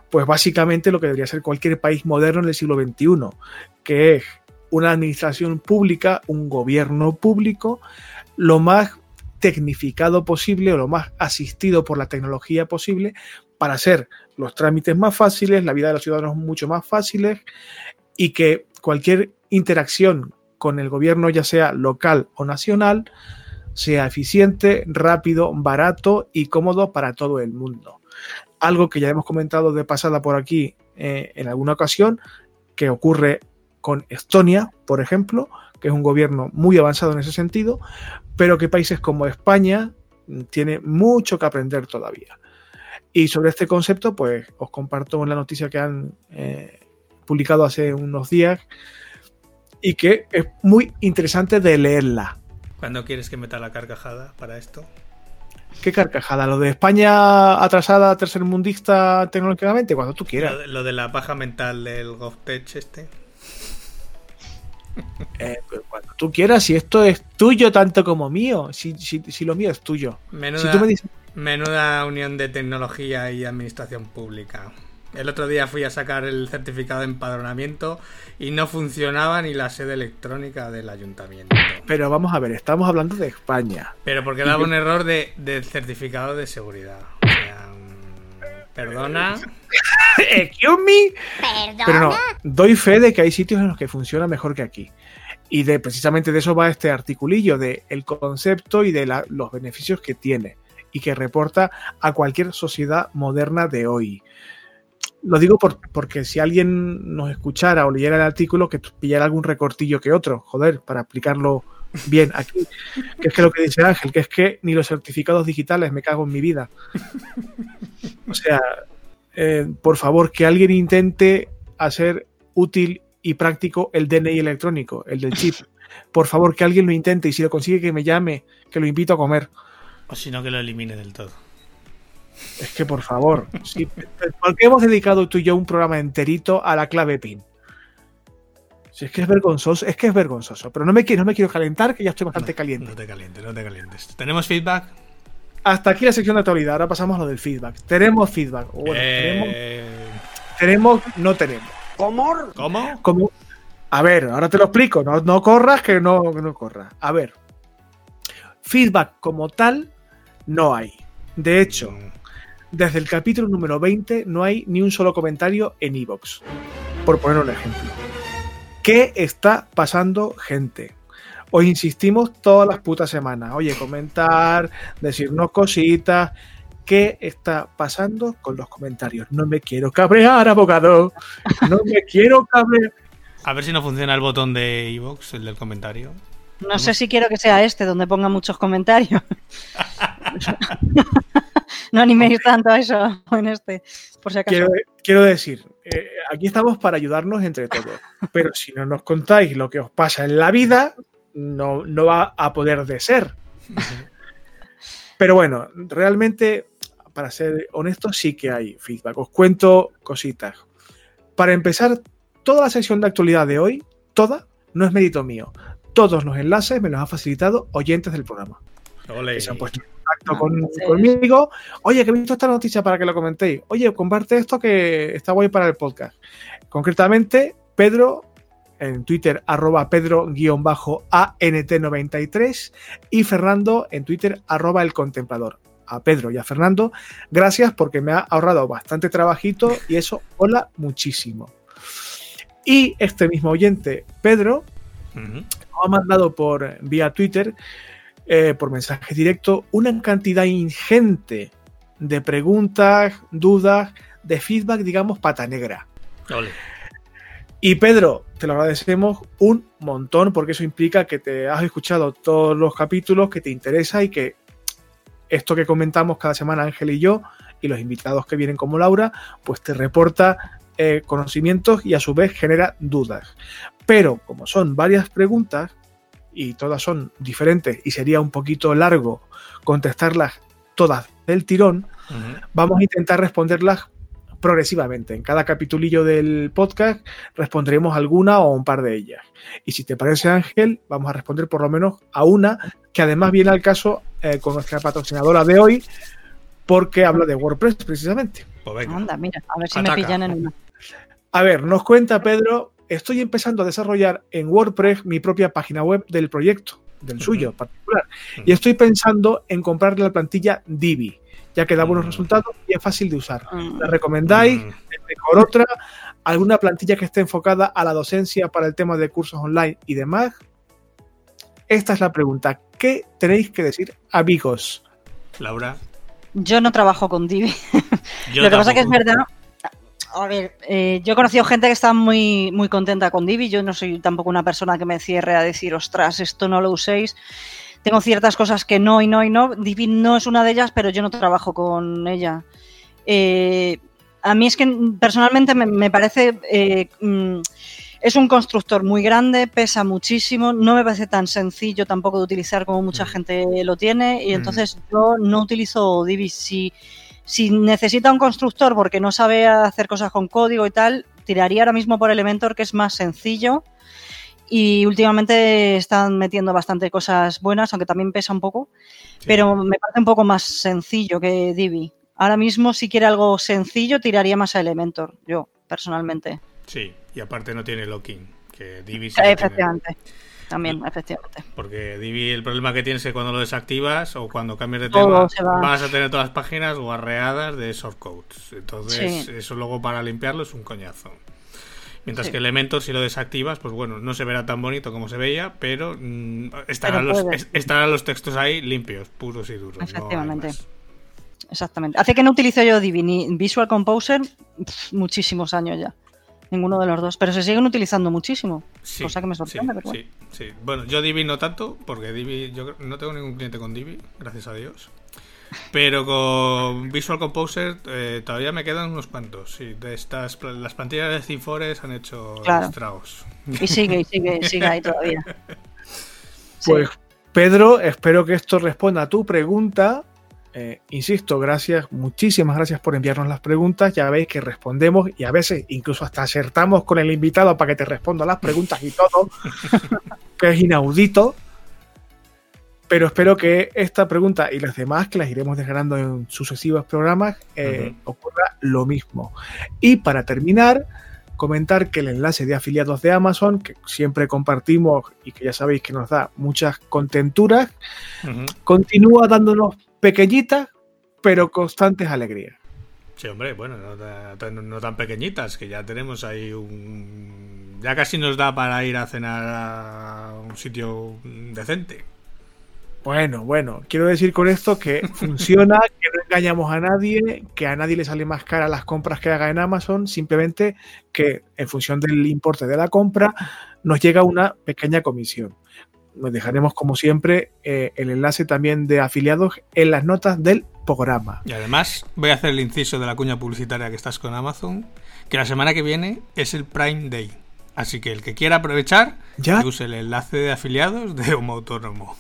Pues básicamente lo que debería ser cualquier país moderno en el siglo XXI, que es una administración pública, un gobierno público, lo más tecnificado posible o lo más asistido por la tecnología posible para hacer los trámites más fáciles, la vida de los ciudadanos mucho más fáciles y que cualquier interacción con el gobierno, ya sea local o nacional, sea eficiente, rápido, barato y cómodo para todo el mundo. Algo que ya hemos comentado de pasada por aquí eh, en alguna ocasión, que ocurre con Estonia, por ejemplo, que es un gobierno muy avanzado en ese sentido, pero que países como España tiene mucho que aprender todavía. Y sobre este concepto, pues os comparto la noticia que han eh, publicado hace unos días y que es muy interesante de leerla. ¿Cuándo quieres que meta la carcajada para esto? ¿Qué carcajada? ¿Lo de España atrasada, tercermundista tecnológicamente? Cuando tú quieras. Lo de, la paja mental del GovTech este. Eh, pues cuando tú quieras, si esto es tuyo tanto como mío, si, si, lo mío es tuyo. menuda unión de tecnología y administración pública. El otro día fui a sacar el certificado de empadronamiento y no funcionaba ni la sede electrónica del ayuntamiento. Pero vamos a ver, estamos hablando de España. Pero porque daba un error de, certificado de seguridad. O sea, mm, perdona. Excuse me. Pero no, doy fe de que hay sitios en los que funciona mejor que aquí. Y de precisamente de eso va este articulillo, de el concepto y de los beneficios que tiene y que reporta a cualquier sociedad moderna de hoy lo digo porque si alguien nos escuchara o leyera el artículo, que pillara algún recortillo que otro, joder, para explicarlo bien aquí. Que es que lo que dice Ángel, que es que ni los certificados digitales me cago en mi vida. O sea, eh, por favor, que alguien intente hacer útil y práctico el DNI electrónico, el del chip. Por favor, que alguien lo intente y si lo consigue que me llame, que lo invito a comer. O si no, que lo elimine del todo. Es que por favor, ¿por qué hemos dedicado tú y yo un programa enterito a la clave PIN? Si es que es vergonzoso, es que es vergonzoso. Pero no me, quiero, no me quiero calentar, que ya estoy bastante caliente. No te calientes, no te calientes. ¿Tenemos feedback? Hasta aquí la sección de actualidad. Ahora pasamos a lo del feedback. Tenemos feedback. Bueno, eh, tenemos, no tenemos. ¿Cómo? ¿Cómo? A ver, ahora te lo explico. No, no corras, que no, que no corras. A ver. Feedback como tal, no hay. De hecho, mm desde el capítulo número 20 no hay ni un solo comentario en Evox, por poner un ejemplo. ¿Qué está pasando, gente? Os insistimos todas las putas semanas. Oye, comentar, decirnos cositas. ¿Qué está pasando con los comentarios? No me quiero cabrear, abogado. No me quiero cabrear. A ver si no funciona el botón de Evox, el del comentario. No sé si quiero que sea este, donde ponga muchos comentarios. no animéis tanto a eso en este, por si acaso. Quiero, decir, eh, aquí estamos para ayudarnos entre todos, pero si no nos contáis lo que os pasa en la vida, no, no va a poder de ser. Pero bueno, realmente, para ser honesto, sí que hay feedback. Os cuento cositas. Para empezar, toda la sección de actualidad de hoy, toda, no es mérito mío. Todos los enlaces me los han facilitado oyentes del programa. Que se han puesto contacto conmigo. Oye, que he visto esta noticia para que lo comentéis. Oye, comparte esto que está guay para el podcast. Concretamente, Pedro en Twitter, arroba Pedro-ANT93 y Fernando en Twitter, arroba el contemplador. A Pedro y a Fernando, gracias porque me ha ahorrado bastante trabajito y eso hola muchísimo. Y este mismo oyente, Pedro, me ha mandado por vía Twitter eh, por mensaje directo una cantidad ingente de preguntas, dudas, de feedback, digamos, pata negra. Y Pedro, te lo agradecemos un montón porque eso implica que te has escuchado todos los capítulos, que te interesa y que esto que comentamos cada semana Ángel y yo y los invitados que vienen como Laura, pues te reporta eh, conocimientos y a su vez genera dudas. Pero como son varias preguntas, y todas son diferentes y sería un poquito largo contestarlas todas del tirón, vamos a intentar responderlas progresivamente. En cada capitulillo del podcast responderemos alguna o un par de ellas. Y si te parece, Ángel, vamos a responder por lo menos a una que además viene al caso eh, con nuestra patrocinadora de hoy, porque habla de WordPress precisamente. Pues Anda, mira, a ver si me pillan en una. A ver, nos cuenta Pedro estoy empezando a desarrollar en WordPress mi propia página web del proyecto, del suyo particular. Y estoy pensando en comprarle la plantilla Divi, ya que da buenos mm. resultados y es fácil de usar. Mm. ¿La recomendáis? Mm. ¿Mejor otra? ¿Alguna plantilla que esté enfocada a la docencia para el tema de cursos online y demás? Esta es la pregunta. ¿Qué tenéis que decir, amigos? Laura. Yo no trabajo con Divi. Lo que pasa que es verdad. A ver, eh, yo he conocido gente que está muy, muy contenta con Divi. Yo no soy tampoco una persona que me cierre a decir, ostras, esto no lo uséis tengo ciertas cosas que no y no y no. Divi no es una de ellas, pero yo no trabajo con ella. Eh, a mí es que personalmente me, parece... Eh, mm, es un constructor muy grande, pesa muchísimo, no me parece tan sencillo tampoco de utilizar como mucha mm. gente lo tiene y mm. entonces yo no utilizo Divi. Si, si necesita un constructor porque no sabe hacer cosas con código y tal, tiraría ahora mismo por Elementor que es más sencillo y últimamente están metiendo bastante cosas buenas, aunque también pesa un poco, pero me parece un poco más sencillo que Divi. Ahora mismo, si quiere algo sencillo, tiraría más a Elementor, yo, personalmente. Sí, y aparte no tiene locking, que Divi sí Efectivamente. También, efectivamente. Porque Divi el problema que tienes es que cuando lo desactivas o cuando cambias de tema vas a tener todas las páginas guarreadas de shortcodes. Entonces, eso luego para limpiarlo es un coñazo. Mientras que Elementor, si lo desactivas, pues bueno, no se verá tan bonito como se veía, pero mm, estarán, los, estarán los textos ahí limpios, puros y duros. Efectivamente. Exactamente. Hace que no utilizo yo Divini Visual Composer muchísimos años ya. Ninguno de los dos. Pero se siguen utilizando muchísimo. cosa que me sorprende. Sí, bueno. sí, Bueno, yo Divi no tanto, porque Divi, yo no tengo ningún cliente con Divi, gracias a Dios. Pero con Visual Composer eh, todavía me quedan unos cuantos. Sí, de estas, las plantillas de Cifores han hecho estragos. Y sigue, y sigue, sigue ahí todavía. Pues Pedro, espero que esto responda a tu pregunta. Eh, insisto, gracias, muchísimas gracias por enviarnos las preguntas. Ya veis que respondemos y a veces incluso hasta acertamos con el invitado para que te responda las preguntas y todo, que es inaudito. Pero espero que esta pregunta y las demás, que las iremos desgranando en sucesivos programas, eh, ocurra lo mismo. Y para terminar, comentar que el enlace de afiliados de Amazon, que siempre compartimos y que ya sabéis que nos da muchas contenturas, continúa dándonos pequeñitas pero constantes alegrías. Sí, hombre, bueno, no, tan pequeñitas, que ya tenemos ahí un... Ya casi nos da para ir a cenar a un sitio decente. Bueno, bueno, quiero decir con esto que funciona, que no engañamos a nadie, que a nadie le sale más cara las compras que haga en Amazon, simplemente que en función del importe de la compra nos llega una pequeña comisión. Nos dejaremos como siempre eh, el enlace también de afiliados en las notas del programa. Y además voy a hacer el inciso de la cuña publicitaria que estás con Amazon, que la semana que viene es el Prime Day. Así que el que quiera aprovechar, ¿Ya? use el enlace de afiliados de Homo Autónomo.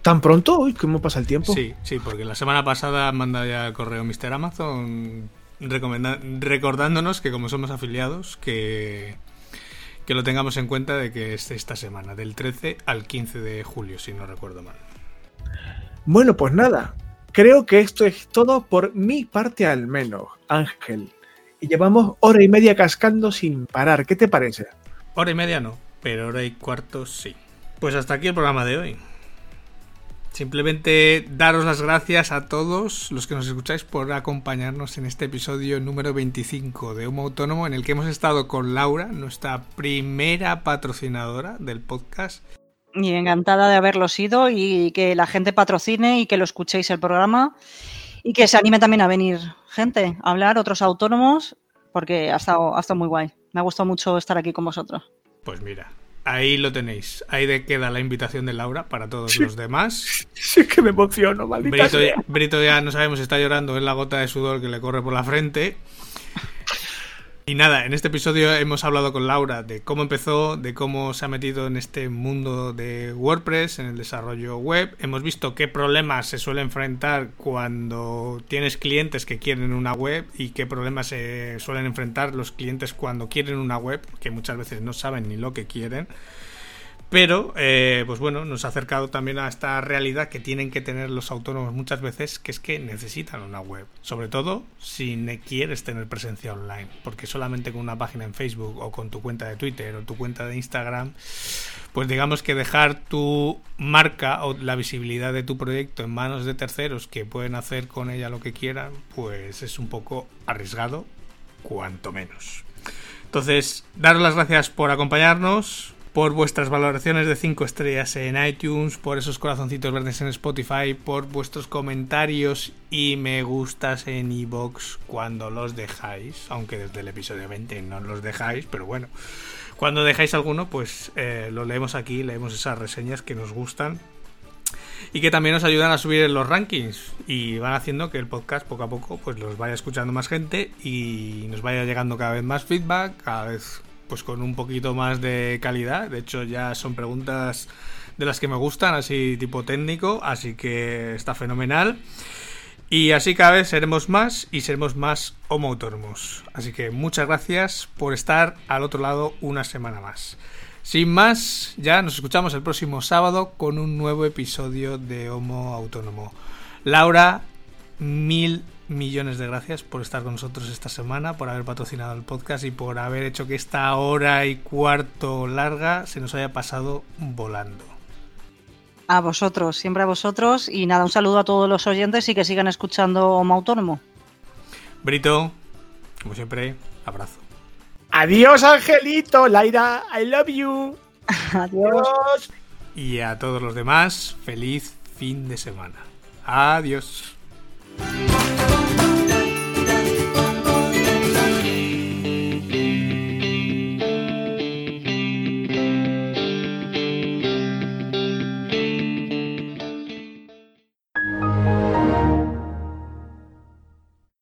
¿Tan pronto? Uy, ¿cómo pasa el tiempo? Sí, sí, porque la semana pasada manda ya el correo Mr. Amazon recordándonos que como somos afiliados, que, que lo tengamos en cuenta de que es esta semana, del 13 al 15 de julio, si no recuerdo mal. Bueno, pues nada, creo que esto es todo por mi parte al menos, Ángel. Y llevamos hora y media cascando sin parar, ¿qué te parece? Hora y media no, pero hora y cuarto sí. Pues hasta aquí el programa de hoy. Simplemente daros las gracias a todos los que nos escucháis por acompañarnos en este episodio número 25 de Homo Autónomo en el que hemos estado con Laura, nuestra primera patrocinadora del podcast. Y encantada de haberlo sido y que la gente patrocine y que lo escuchéis el programa y que se anime también a venir gente a hablar, otros autónomos, porque ha estado, ha estado muy guay. Me ha gustado mucho estar aquí con vosotros. Pues mira, Ahí lo tenéis. Ahí de queda la invitación de Laura para todos los demás. Sí, que me emociono, maldita Brito, ya, Brito ya no sabemos si está llorando, es la gota de sudor que le corre por la frente. Y nada, en este episodio hemos hablado con Laura de cómo empezó, de cómo se ha metido en este mundo de WordPress, en el desarrollo web. Hemos visto qué problemas se suele enfrentar cuando tienes clientes que quieren una web y qué problemas se suelen enfrentar los clientes cuando quieren una web, que muchas veces no saben ni lo que quieren. Pero, eh, pues bueno, nos ha acercado también a esta realidad que tienen que tener los autónomos muchas veces, que es que necesitan una web. Sobre todo si quieres tener presencia online. Porque solamente con una página en Facebook o con tu cuenta de Twitter o tu cuenta de Instagram, pues digamos que dejar tu marca o la visibilidad de tu proyecto en manos de terceros que pueden hacer con ella lo que quieran, pues es un poco arriesgado, cuanto menos. Entonces, daros las gracias por acompañarnos por vuestras valoraciones de 5 estrellas en iTunes, por esos corazoncitos verdes en Spotify, por vuestros comentarios y me gustas en iBox cuando los dejáis, aunque desde el episodio 20 no los dejáis, pero bueno, cuando dejáis alguno, pues eh, lo leemos aquí, leemos esas reseñas que nos gustan y que también nos ayudan a subir los rankings y van haciendo que el podcast poco a poco pues los vaya escuchando más gente y nos vaya llegando cada vez más feedback, cada vez pues con un poquito más de calidad. De hecho, ya son preguntas de las que me gustan, así tipo técnico, así que está fenomenal. Y así cada vez seremos más y seremos más homo autónomos. Así que muchas gracias por estar al otro lado una semana más. Sin más, ya nos escuchamos el próximo sábado con un nuevo episodio de Homo Autónomo. Laura, mil millones de gracias por estar con nosotros esta semana, por haber patrocinado el podcast y por haber hecho que esta hora y cuarto larga se nos haya pasado volando. A vosotros, siempre a vosotros. Y nada, un saludo a todos los oyentes y que sigan escuchando Homo Autónomo. Brito, como siempre, abrazo. Adiós, Angelito, Laira, I love you. Adiós. Y a todos los demás, feliz fin de semana. Adiós. Bye.